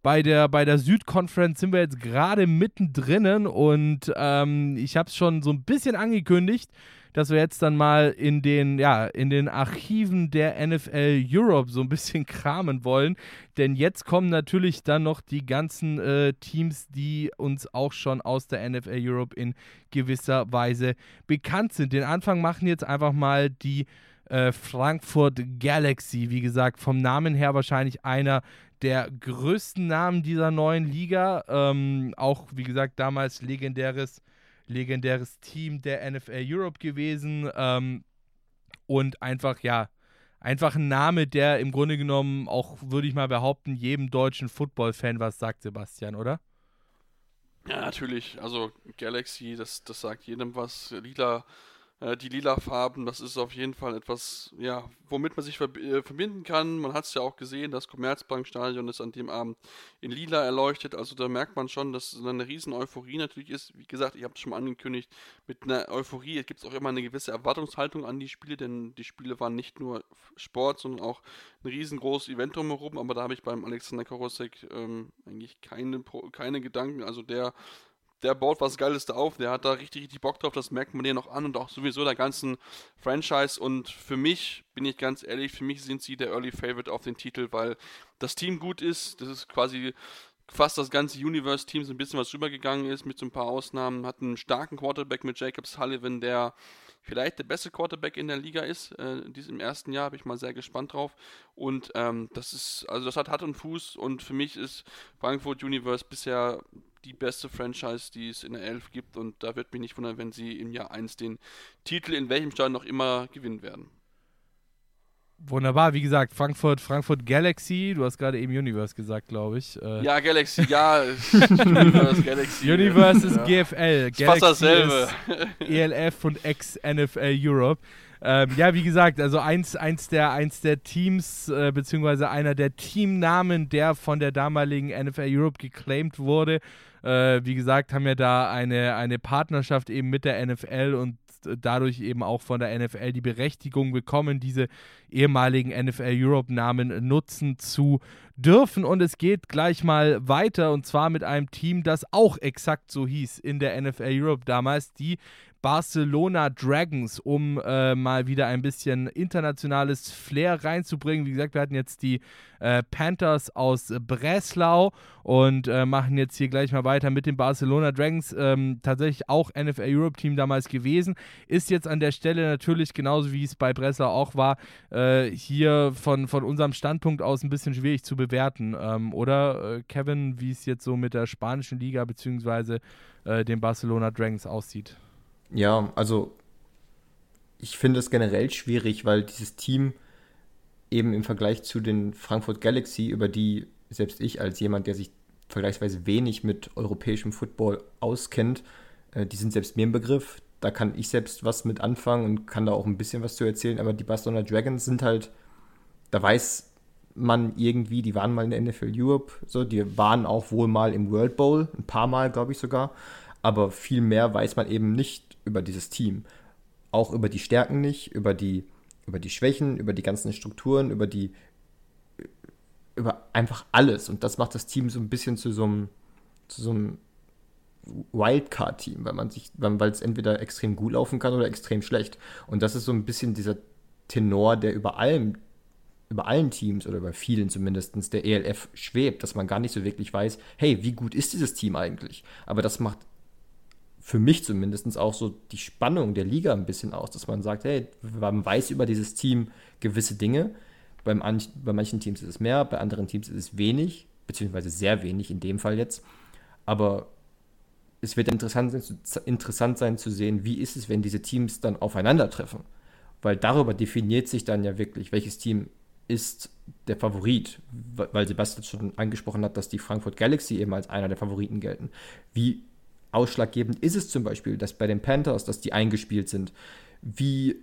bei der, bei der Südkonferenz sind wir jetzt gerade mittendrin und ähm, ich habe es schon so ein bisschen angekündigt, dass wir jetzt dann mal in den, ja, in den Archiven der NFL Europe so ein bisschen kramen wollen. Denn jetzt kommen natürlich dann noch die ganzen äh, Teams, die uns auch schon aus der NFL Europe in gewisser Weise bekannt sind. Den Anfang machen jetzt einfach mal die äh, Frankfurt Galaxy. Wie gesagt, vom Namen her wahrscheinlich einer der größten Namen dieser neuen Liga. Ähm, auch, wie gesagt, damals legendäres, legendäres Team der NFL Europe gewesen. Ähm, und einfach, ja, einfach ein Name, der im Grunde genommen auch, würde ich mal behaupten, jedem deutschen Football-Fan was sagt, Sebastian, oder? Ja, natürlich. Also Galaxy, das, das sagt jedem was. Lila äh, die lila Farben, das ist auf jeden Fall etwas, ja, womit man sich äh, verbinden kann. Man hat es ja auch gesehen, das Commerzbankstadion ist an dem Abend in lila erleuchtet. Also da merkt man schon, dass es eine riesen Euphorie natürlich ist. Wie gesagt, ich habe es schon mal angekündigt, mit einer Euphorie gibt es auch immer eine gewisse Erwartungshaltung an die Spiele, denn die Spiele waren nicht nur Sport, sondern auch ein riesengroßes Event drumherum. Aber da habe ich beim Alexander Karosek ähm, eigentlich keine, keine Gedanken. Also der der baut was Geiles da auf, der hat da richtig, richtig Bock drauf, das merkt man dir noch an und auch sowieso der ganzen Franchise. Und für mich, bin ich ganz ehrlich, für mich sind sie der Early Favorite auf den Titel, weil das Team gut ist. Das ist quasi fast das ganze Universe-Team so ein bisschen was rübergegangen ist, mit so ein paar Ausnahmen. Hat einen starken Quarterback mit Jacob Sullivan, der vielleicht der beste Quarterback in der Liga ist. Äh, diesem ersten Jahr bin ich mal sehr gespannt drauf. Und ähm, das ist, also das hat Hand und Fuß und für mich ist Frankfurt Universe bisher die beste Franchise, die es in der Elf gibt. Und da wird mich nicht wundern, wenn sie im Jahr 1 den Titel in welchem Stand noch immer gewinnen werden. Wunderbar, wie gesagt, Frankfurt, Frankfurt Galaxy, du hast gerade eben Universe gesagt, glaube ich. Äh ja, Galaxy, ja. Universe, Galaxy. Universe ist ja. GFL. Galaxy fast dasselbe. Ist ELF und ex-NFL Europe. Ähm, ja, wie gesagt, also eins, eins, der, eins der Teams, äh, beziehungsweise einer der Teamnamen, der von der damaligen NFL Europe geclaimed wurde. Äh, wie gesagt, haben wir da eine, eine Partnerschaft eben mit der NFL und dadurch eben auch von der NFL die Berechtigung bekommen, diese ehemaligen NFL Europe Namen nutzen zu dürfen. Und es geht gleich mal weiter und zwar mit einem Team, das auch exakt so hieß in der NFL Europe damals, die Barcelona Dragons, um äh, mal wieder ein bisschen internationales Flair reinzubringen. Wie gesagt, wir hatten jetzt die äh, Panthers aus Breslau und äh, machen jetzt hier gleich mal weiter mit den Barcelona Dragons. Ähm, tatsächlich auch NFL Europe Team damals gewesen. Ist jetzt an der Stelle natürlich genauso wie es bei Breslau auch war, äh, hier von, von unserem Standpunkt aus ein bisschen schwierig zu bewerten. Ähm, oder äh, Kevin, wie es jetzt so mit der spanischen Liga bzw. Äh, den Barcelona Dragons aussieht? Ja, also ich finde es generell schwierig, weil dieses Team eben im Vergleich zu den Frankfurt Galaxy, über die selbst ich als jemand, der sich vergleichsweise wenig mit europäischem Football auskennt, äh, die sind selbst mir im Begriff. Da kann ich selbst was mit anfangen und kann da auch ein bisschen was zu erzählen. Aber die Barcelona Dragons sind halt, da weiß man irgendwie, die waren mal in der NFL Europe, so, die waren auch wohl mal im World Bowl, ein paar Mal, glaube ich sogar. Aber viel mehr weiß man eben nicht über dieses Team. Auch über die Stärken nicht, über die, über die Schwächen, über die ganzen Strukturen, über die, über einfach alles. Und das macht das Team so ein bisschen zu so einem, zu so einem Wildcard-Team, weil man sich, weil es entweder extrem gut laufen kann oder extrem schlecht. Und das ist so ein bisschen dieser Tenor, der über allem, über allen Teams oder über vielen zumindest der ELF schwebt, dass man gar nicht so wirklich weiß, hey, wie gut ist dieses Team eigentlich? Aber das macht für mich zumindest auch so die Spannung der Liga ein bisschen aus, dass man sagt, hey, man weiß über dieses Team gewisse Dinge. Beim, bei manchen Teams ist es mehr, bei anderen Teams ist es wenig, beziehungsweise sehr wenig in dem Fall jetzt. Aber es wird interessant, interessant sein zu sehen, wie ist es, wenn diese Teams dann aufeinandertreffen. Weil darüber definiert sich dann ja wirklich, welches Team ist der Favorit, weil Sebastian schon angesprochen hat, dass die Frankfurt Galaxy eben als einer der Favoriten gelten. Wie ausschlaggebend ist es zum Beispiel, dass bei den Panthers, dass die eingespielt sind, wie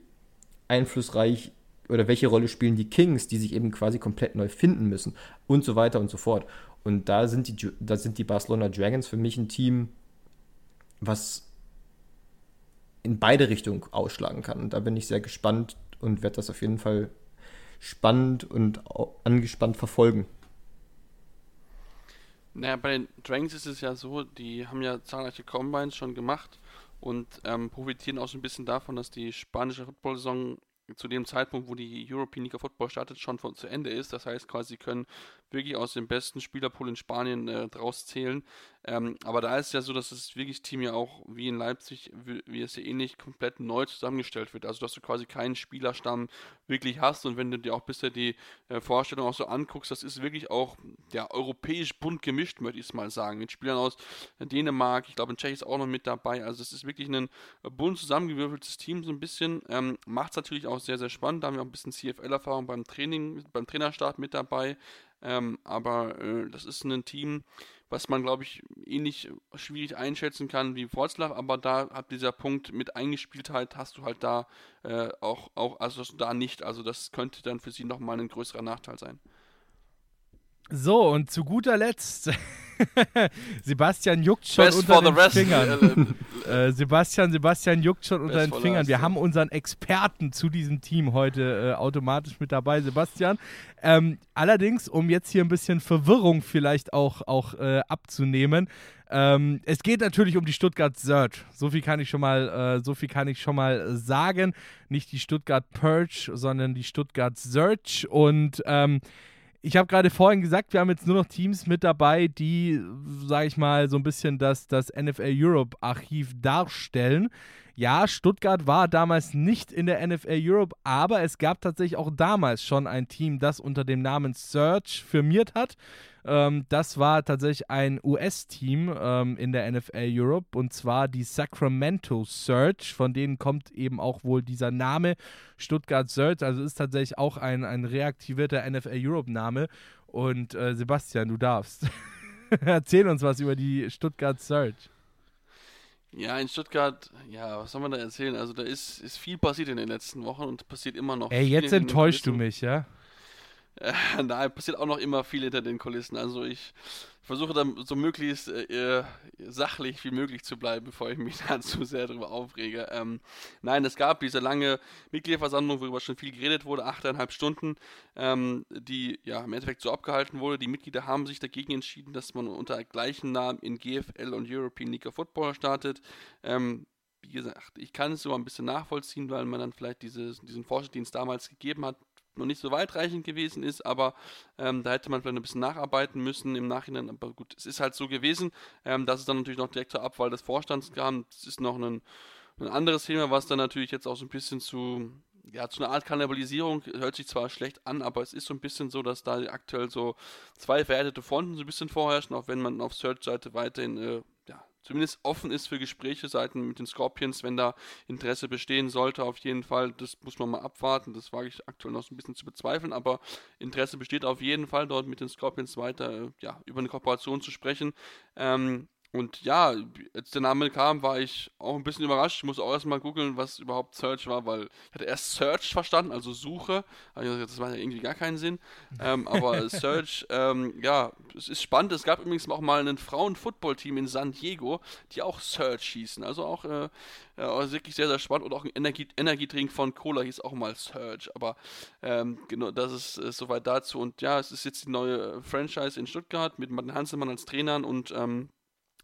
einflussreich oder welche Rolle spielen die Kings, die sich eben quasi komplett neu finden müssen und so weiter und so fort. Und da sind die, da sind die Barcelona Dragons für mich ein Team, was in beide Richtungen ausschlagen kann. Und da bin ich sehr gespannt und werde das auf jeden Fall spannend und angespannt verfolgen. Naja, bei den Dragons ist es ja so, die haben ja zahlreiche Combines schon gemacht und ähm, profitieren auch so ein bisschen davon, dass die spanische Football-Saison zu dem Zeitpunkt, wo die European League of Football startet, schon von, zu Ende ist. Das heißt quasi, sie können wirklich aus dem besten Spielerpool in Spanien äh, draus zählen. Ähm, aber da ist ja so, dass das wirklich Team ja auch wie in Leipzig, wie, wie es ja ähnlich komplett neu zusammengestellt wird. Also dass du quasi keinen Spielerstamm wirklich hast und wenn du dir auch bisher die äh, Vorstellung auch so anguckst, das ist wirklich auch ja, europäisch bunt gemischt, möchte ich es mal sagen. Mit Spielern aus Dänemark, ich glaube in Tschechien ist auch noch mit dabei. Also es ist wirklich ein bunt zusammengewürfeltes Team so ein bisschen. Ähm, Macht es natürlich auch sehr, sehr spannend. Da haben wir auch ein bisschen CFL-Erfahrung beim Training, beim Trainerstart mit dabei. Ähm, aber äh, das ist ein Team, was man, glaube ich, ähnlich schwierig einschätzen kann wie Wroclaw, aber da hat dieser Punkt mit Eingespieltheit hast du halt da äh, auch, auch, also da nicht. Also das könnte dann für sie nochmal ein größerer Nachteil sein. So, und zu guter Letzt, Sebastian juckt schon Best unter den. Fingern. äh, Sebastian, Sebastian juckt schon unter Best den for Fingern. Wir haben unseren Experten zu diesem Team heute äh, automatisch mit dabei, Sebastian. Ähm, allerdings, um jetzt hier ein bisschen Verwirrung vielleicht auch, auch äh, abzunehmen, ähm, es geht natürlich um die Stuttgart Surge. So viel kann ich schon mal, äh, so viel kann ich schon mal sagen. Nicht die Stuttgart Purge, sondern die Stuttgart Surge. Und ähm, ich habe gerade vorhin gesagt, wir haben jetzt nur noch Teams mit dabei, die, sage ich mal, so ein bisschen das, das NFL Europe Archiv darstellen. Ja, Stuttgart war damals nicht in der NFL Europe, aber es gab tatsächlich auch damals schon ein Team, das unter dem Namen Search firmiert hat. Ähm, das war tatsächlich ein US-Team ähm, in der NFL Europe und zwar die Sacramento Search. Von denen kommt eben auch wohl dieser Name Stuttgart Search. Also ist tatsächlich auch ein, ein reaktivierter NFL Europe-Name. Und äh, Sebastian, du darfst. Erzähl uns was über die Stuttgart Search. Ja, in Stuttgart, ja, was soll man da erzählen? Also da ist, ist viel passiert in den letzten Wochen und passiert immer noch Ey, jetzt enttäuschst du mich, ja? Äh, Nein, passiert auch noch immer viel hinter den Kulissen. Also ich versuche dann so möglichst äh, sachlich wie möglich zu bleiben, bevor ich mich da zu sehr darüber aufrege. Ähm, nein, es gab diese lange Mitgliederversammlung, worüber schon viel geredet wurde, achteinhalb Stunden, ähm, die ja im Endeffekt so abgehalten wurde. Die Mitglieder haben sich dagegen entschieden, dass man unter gleichen Namen in GFL und European League of Football startet. Ähm, wie gesagt, ich kann es so ein bisschen nachvollziehen, weil man dann vielleicht dieses, diesen es damals gegeben hat, noch nicht so weitreichend gewesen ist, aber ähm, da hätte man vielleicht ein bisschen nacharbeiten müssen im Nachhinein. Aber gut, es ist halt so gewesen, ähm, dass es dann natürlich noch direkt zur Abwahl des Vorstands kam. Das ist noch ein, ein anderes Thema, was dann natürlich jetzt auch so ein bisschen zu, ja, zu einer Art Kannibalisierung, hört sich zwar schlecht an, aber es ist so ein bisschen so, dass da aktuell so zwei verhärtete Fronten so ein bisschen vorherrschen, auch wenn man auf Search-Seite weiterhin, äh, zumindest offen ist für Gespräche Seiten mit den Scorpions, wenn da Interesse bestehen sollte, auf jeden Fall, das muss man mal abwarten, das wage ich aktuell noch so ein bisschen zu bezweifeln, aber Interesse besteht auf jeden Fall, dort mit den Scorpions weiter, ja, über eine Kooperation zu sprechen, ähm, und ja, als der Name kam, war ich auch ein bisschen überrascht. Ich muss auch erstmal googeln, was überhaupt Search war, weil ich hatte erst Search verstanden, also Suche. Dachte, das macht ja irgendwie gar keinen Sinn. Ähm, aber Search, ähm, ja, es ist spannend. Es gab übrigens auch mal ein Frauen-Football-Team in San Diego, die auch Search hießen. Also auch äh, ja, wirklich sehr, sehr spannend. Und auch ein Energie Energietrink von Cola hieß auch mal Search. Aber ähm, genau, das ist äh, soweit dazu. Und ja, es ist jetzt die neue Franchise in Stuttgart mit Martin Hanselmann als Trainern und ähm,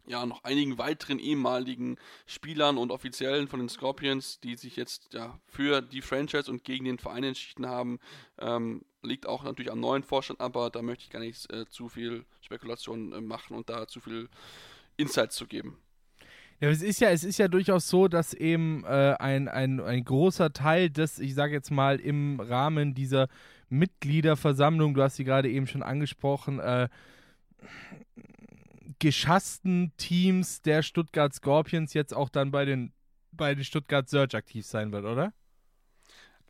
ja, noch einigen weiteren ehemaligen Spielern und Offiziellen von den Scorpions, die sich jetzt ja für die Franchise und gegen den Verein entschieden haben. Ähm, liegt auch natürlich am neuen Vorstand, aber da möchte ich gar nicht äh, zu viel Spekulation äh, machen und da zu viel Insights zu geben. Ja, es ist ja, es ist ja durchaus so, dass eben äh, ein, ein, ein großer Teil des, ich sage jetzt mal, im Rahmen dieser Mitgliederversammlung, du hast sie gerade eben schon angesprochen, äh, geschassten Teams der Stuttgart Scorpions jetzt auch dann bei den, bei den Stuttgart Surge aktiv sein wird, oder?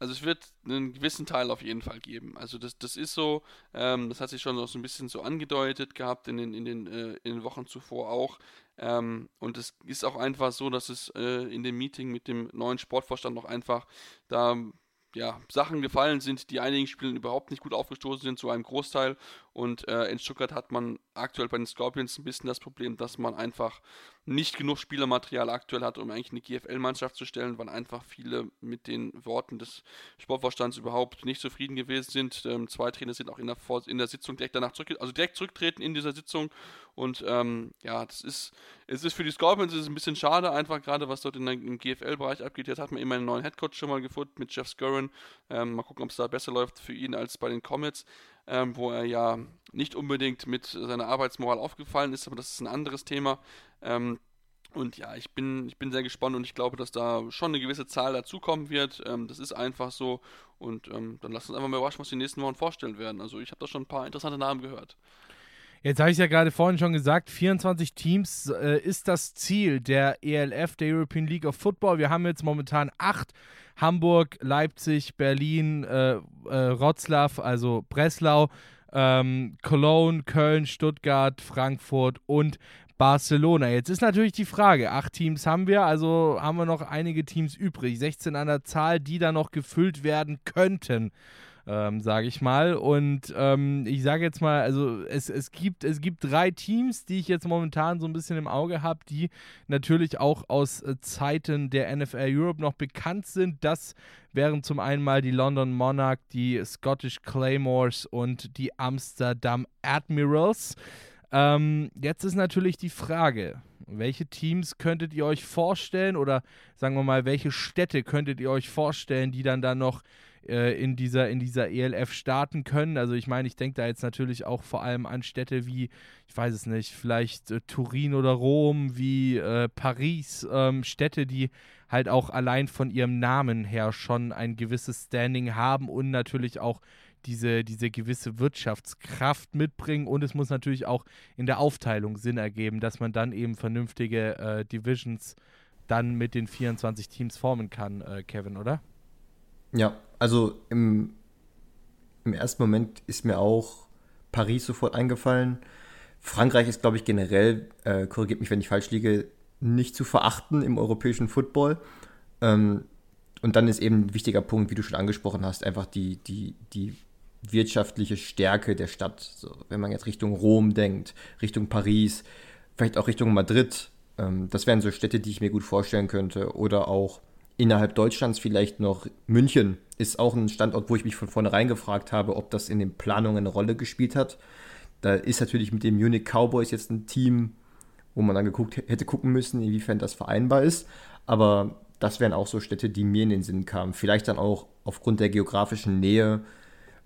Also es wird einen gewissen Teil auf jeden Fall geben. Also das, das ist so, ähm, das hat sich schon noch so ein bisschen so angedeutet gehabt in den, in den, äh, in den Wochen zuvor auch. Ähm, und es ist auch einfach so, dass es äh, in dem Meeting mit dem neuen Sportvorstand noch einfach da ja, Sachen gefallen sind, die einigen Spielern überhaupt nicht gut aufgestoßen sind, zu einem Großteil. Und äh, in Stuttgart hat man aktuell bei den Scorpions ein bisschen das Problem, dass man einfach nicht genug Spielermaterial aktuell hat, um eigentlich eine GFL-Mannschaft zu stellen, weil einfach viele mit den Worten des Sportvorstands überhaupt nicht zufrieden gewesen sind. Ähm, zwei Trainer sind auch in der, Vor in der Sitzung direkt danach zurück, also direkt zurücktreten in dieser Sitzung. Und ähm, ja, das ist, es ist für die Scorpions ist ein bisschen schade, einfach gerade was dort in der, im GFL-Bereich abgeht. Jetzt hat man immer einen neuen Headcoach schon mal gefunden mit Jeff Skurrin. Ähm, mal gucken, ob es da besser läuft für ihn als bei den Comets, ähm, wo er ja nicht unbedingt mit seiner Arbeitsmoral aufgefallen ist, aber das ist ein anderes Thema. Ähm, und ja, ich bin, ich bin sehr gespannt und ich glaube, dass da schon eine gewisse Zahl dazukommen wird. Ähm, das ist einfach so. Und ähm, dann lasst uns einfach mal überraschen, was die nächsten Wochen vorstellen werden. Also ich habe da schon ein paar interessante Namen gehört. Jetzt habe ich ja gerade vorhin schon gesagt, 24 Teams äh, ist das Ziel der ELF, der European League of Football. Wir haben jetzt momentan acht, Hamburg, Leipzig, Berlin, äh, äh, Wroclaw, also Breslau, ähm, Cologne, Köln, Stuttgart, Frankfurt und Barcelona. Jetzt ist natürlich die Frage, acht Teams haben wir, also haben wir noch einige Teams übrig, 16 an der Zahl, die da noch gefüllt werden könnten ähm, sage ich mal. Und ähm, ich sage jetzt mal, also es, es, gibt, es gibt drei Teams, die ich jetzt momentan so ein bisschen im Auge habe, die natürlich auch aus äh, Zeiten der NFL Europe noch bekannt sind. Das wären zum einen mal die London Monarch, die Scottish Claymores und die Amsterdam Admirals. Ähm, jetzt ist natürlich die Frage, welche Teams könntet ihr euch vorstellen oder sagen wir mal, welche Städte könntet ihr euch vorstellen, die dann da noch äh, in, dieser, in dieser ELF starten können. Also ich meine, ich denke da jetzt natürlich auch vor allem an Städte wie, ich weiß es nicht, vielleicht äh, Turin oder Rom, wie äh, Paris, ähm, Städte, die halt auch allein von ihrem Namen her schon ein gewisses Standing haben und natürlich auch diese, diese gewisse Wirtschaftskraft mitbringen und es muss natürlich auch in der Aufteilung Sinn ergeben, dass man dann eben vernünftige äh, Divisions dann mit den 24 Teams formen kann, äh, Kevin, oder? Ja, also im, im ersten Moment ist mir auch Paris sofort eingefallen. Frankreich ist, glaube ich, generell, äh, korrigiert mich, wenn ich falsch liege, nicht zu verachten im europäischen Football. Ähm, und dann ist eben ein wichtiger Punkt, wie du schon angesprochen hast, einfach die, die, die wirtschaftliche Stärke der Stadt. So, wenn man jetzt Richtung Rom denkt, Richtung Paris, vielleicht auch Richtung Madrid, ähm, das wären so Städte, die ich mir gut vorstellen könnte. Oder auch innerhalb Deutschlands vielleicht noch München ist auch ein Standort, wo ich mich von vornherein gefragt habe, ob das in den Planungen eine Rolle gespielt hat. Da ist natürlich mit den Munich Cowboys jetzt ein Team, wo man dann geguckt hätte gucken müssen, inwiefern das vereinbar ist. Aber das wären auch so Städte, die mir in den Sinn kamen. Vielleicht dann auch aufgrund der geografischen Nähe,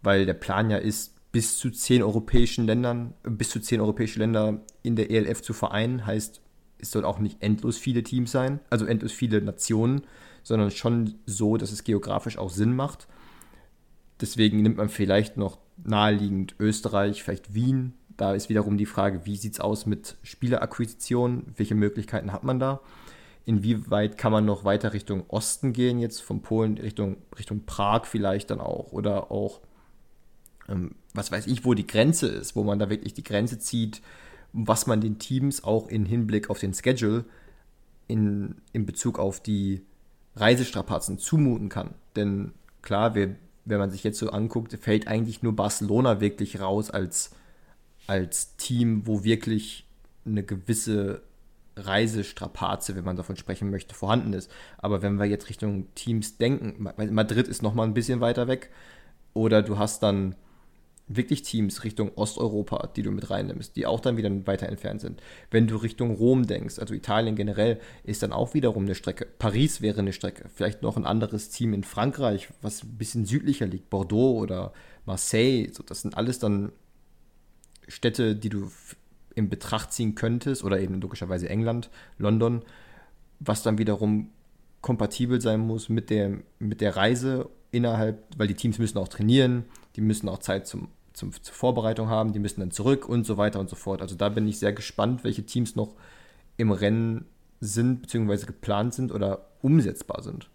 weil der Plan ja ist, bis zu zehn europäischen Ländern, bis zu zehn europäische Länder in der ELF zu vereinen. Heißt, es soll auch nicht endlos viele Teams sein, also endlos viele Nationen, sondern schon so, dass es geografisch auch Sinn macht. Deswegen nimmt man vielleicht noch naheliegend Österreich, vielleicht Wien. Da ist wiederum die Frage, wie sieht es aus mit Spielerakquisition? Welche Möglichkeiten hat man da? Inwieweit kann man noch weiter Richtung Osten gehen, jetzt von Polen Richtung, Richtung Prag vielleicht dann auch? Oder auch, was weiß ich, wo die Grenze ist, wo man da wirklich die Grenze zieht, was man den Teams auch in Hinblick auf den Schedule in, in Bezug auf die Reisestrapazen zumuten kann. Denn klar, wir, wenn man sich jetzt so anguckt, fällt eigentlich nur Barcelona wirklich raus als, als Team, wo wirklich eine gewisse Reisestrapaze, wenn man davon sprechen möchte, vorhanden ist. Aber wenn wir jetzt Richtung Teams denken, Madrid ist noch mal ein bisschen weiter weg, oder du hast dann wirklich Teams Richtung Osteuropa, die du mit reinnimmst, die auch dann wieder weiter entfernt sind. Wenn du Richtung Rom denkst, also Italien generell, ist dann auch wiederum eine Strecke. Paris wäre eine Strecke. Vielleicht noch ein anderes Team in Frankreich, was ein bisschen südlicher liegt, Bordeaux oder Marseille. So, das sind alles dann Städte, die du in Betracht ziehen könntest, oder eben logischerweise England, London, was dann wiederum kompatibel sein muss mit der, mit der Reise innerhalb, weil die Teams müssen auch trainieren, die müssen auch Zeit zum, zum, zur Vorbereitung haben, die müssen dann zurück und so weiter und so fort. Also da bin ich sehr gespannt, welche Teams noch im Rennen sind, beziehungsweise geplant sind oder umsetzbar sind.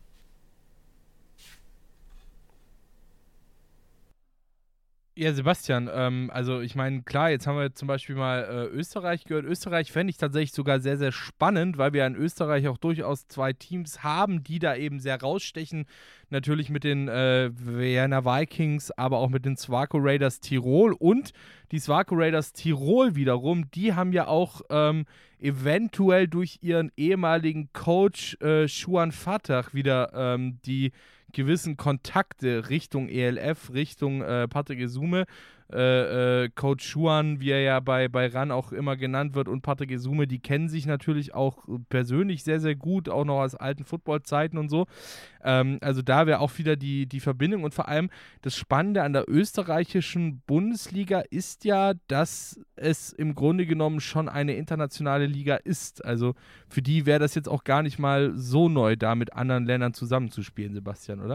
Ja, Sebastian, ähm, also ich meine, klar, jetzt haben wir zum Beispiel mal äh, Österreich gehört. Österreich fände ich tatsächlich sogar sehr, sehr spannend, weil wir in Österreich auch durchaus zwei Teams haben, die da eben sehr rausstechen. Natürlich mit den äh, Vienna Vikings, aber auch mit den Swaco Raiders Tirol und die Swaco Raiders Tirol wiederum, die haben ja auch ähm, eventuell durch ihren ehemaligen Coach äh, Schuan Fatah wieder ähm, die gewissen Kontakte Richtung ELF, Richtung äh, Patrick Esume äh, äh, Coach Schuan, wie er ja bei, bei RAN auch immer genannt wird, und Patrick Esume, die kennen sich natürlich auch persönlich sehr, sehr gut, auch noch aus alten Footballzeiten und so. Ähm, also da wäre auch wieder die, die Verbindung und vor allem das Spannende an der österreichischen Bundesliga ist ja, dass es im Grunde genommen schon eine internationale Liga ist. Also für die wäre das jetzt auch gar nicht mal so neu, da mit anderen Ländern zusammenzuspielen, Sebastian, oder?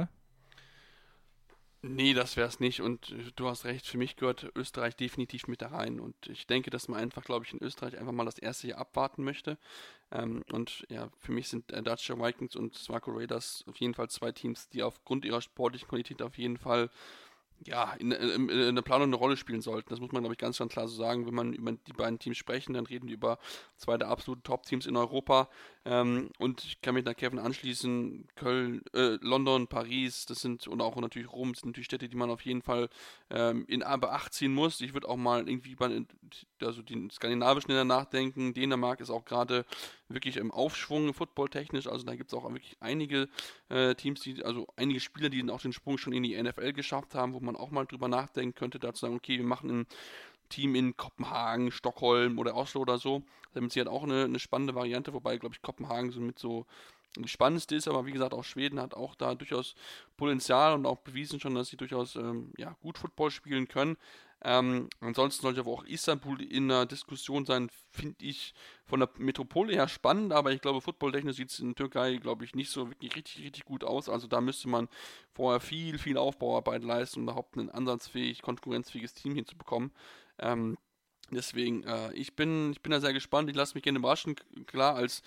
Nee, das wäre es nicht. Und du hast recht, für mich gehört Österreich definitiv mit da rein. Und ich denke, dass man einfach, glaube ich, in Österreich einfach mal das erste Jahr abwarten möchte. Ähm, und ja, für mich sind äh, Dacia Vikings und Swaco Raiders auf jeden Fall zwei Teams, die aufgrund ihrer sportlichen Qualität auf jeden Fall ja, in, in, in, der Planung eine Rolle spielen sollten. Das muss man, glaube ich, ganz, ganz klar so sagen. Wenn man über die beiden Teams sprechen, dann reden wir über zwei der absoluten Top-Teams in Europa. Ähm, und ich kann mich da Kevin anschließen. Köln, äh, London, Paris, das sind, und auch natürlich Rom, sind natürlich Städte, die man auf jeden Fall ähm, in Beacht ziehen muss. Ich würde auch mal irgendwie bei also den skandinavischen Ländern nachdenken. Dänemark ist auch gerade wirklich im Aufschwung footballtechnisch. Also da gibt es auch wirklich einige äh, Teams, die, also einige Spieler, die auch den Sprung schon in die NFL geschafft haben, wo man auch mal drüber nachdenken könnte, dazu sagen, okay, wir machen ein Team in Kopenhagen, Stockholm oder Oslo oder so. Damit sie halt auch eine, eine spannende Variante, wobei, glaube ich, Kopenhagen so mit so das Spannendste ist, aber wie gesagt, auch Schweden hat auch da durchaus Potenzial und auch bewiesen schon, dass sie durchaus ähm, ja, gut Football spielen können. Ähm, ansonsten sollte aber auch Istanbul in der Diskussion sein, finde ich von der Metropole her spannend, aber ich glaube, footballtechnisch sieht es in Türkei, glaube ich, nicht so wirklich richtig, richtig gut aus. Also da müsste man vorher viel, viel Aufbauarbeit leisten, um überhaupt ein ansatzfähig, konkurrenzfähiges Team hinzubekommen. Ähm, Deswegen, äh, ich, bin, ich bin da sehr gespannt. Ich lasse mich gerne überraschen. Klar, als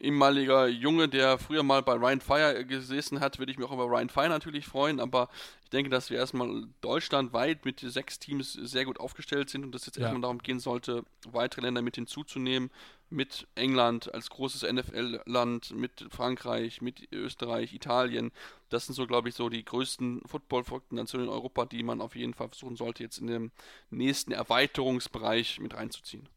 ehemaliger Junge, der früher mal bei Ryan Fire gesessen hat, würde ich mich auch über Ryan Fire natürlich freuen. Aber ich denke, dass wir erstmal deutschlandweit mit sechs Teams sehr gut aufgestellt sind und dass jetzt ja. erstmal darum gehen sollte, weitere Länder mit hinzuzunehmen mit England als großes NFL-Land, mit Frankreich, mit Österreich, Italien. Das sind so, glaube ich, so die größten football-verrückten Nationen in Europa, die man auf jeden Fall versuchen sollte, jetzt in dem nächsten Erweiterungsbereich mit reinzuziehen.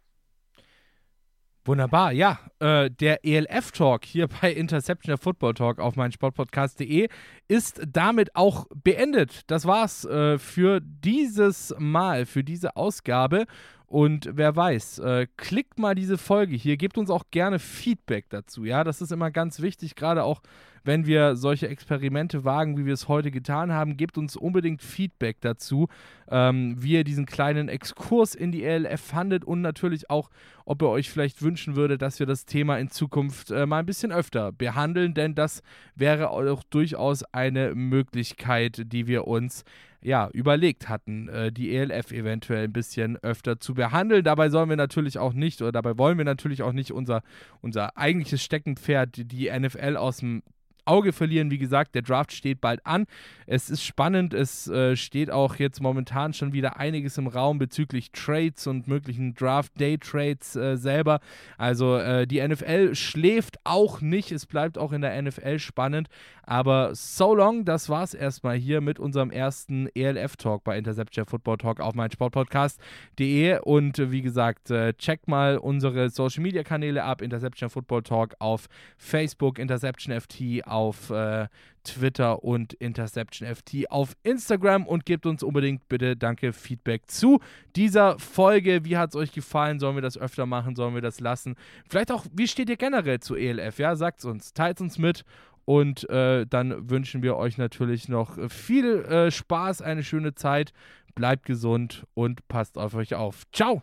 Wunderbar, ja. Äh, der ELF-Talk hier bei Interception der Football Talk auf meinsportpodcast.de ist damit auch beendet. Das war's äh, für dieses Mal, für diese Ausgabe. Und wer weiß, äh, klickt mal diese Folge hier, gebt uns auch gerne Feedback dazu. Ja, das ist immer ganz wichtig, gerade auch wenn wir solche Experimente wagen, wie wir es heute getan haben. Gebt uns unbedingt Feedback dazu, ähm, wie ihr diesen kleinen Exkurs in die ELF fandet und natürlich auch, ob ihr euch vielleicht wünschen würdet, dass wir das Thema in Zukunft äh, mal ein bisschen öfter behandeln, denn das wäre auch durchaus eine Möglichkeit, die wir uns ja, überlegt hatten, äh, die ELF eventuell ein bisschen öfter zu behandeln. Dabei sollen wir natürlich auch nicht, oder dabei wollen wir natürlich auch nicht unser, unser eigentliches Steckenpferd, die NFL aus dem Auge verlieren. Wie gesagt, der Draft steht bald an. Es ist spannend. Es äh, steht auch jetzt momentan schon wieder einiges im Raum bezüglich Trades und möglichen Draft-Day-Trades äh, selber. Also äh, die NFL schläft auch nicht. Es bleibt auch in der NFL spannend. Aber so long, das war's erstmal hier mit unserem ersten ELF-Talk bei Interception Football Talk auf meinsportpodcast.de. Und äh, wie gesagt, äh, checkt mal unsere Social-Media-Kanäle ab. Interception Football Talk auf Facebook, Interception FT auf äh, Twitter und Interception FT auf Instagram und gebt uns unbedingt bitte danke Feedback zu dieser Folge. Wie hat es euch gefallen? Sollen wir das öfter machen? Sollen wir das lassen? Vielleicht auch, wie steht ihr generell zu ELF? Ja, sagt es uns, teilt uns mit und äh, dann wünschen wir euch natürlich noch viel äh, Spaß, eine schöne Zeit. Bleibt gesund und passt auf euch auf. Ciao!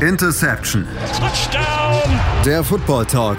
Interception. Touchdown. Der Football Talk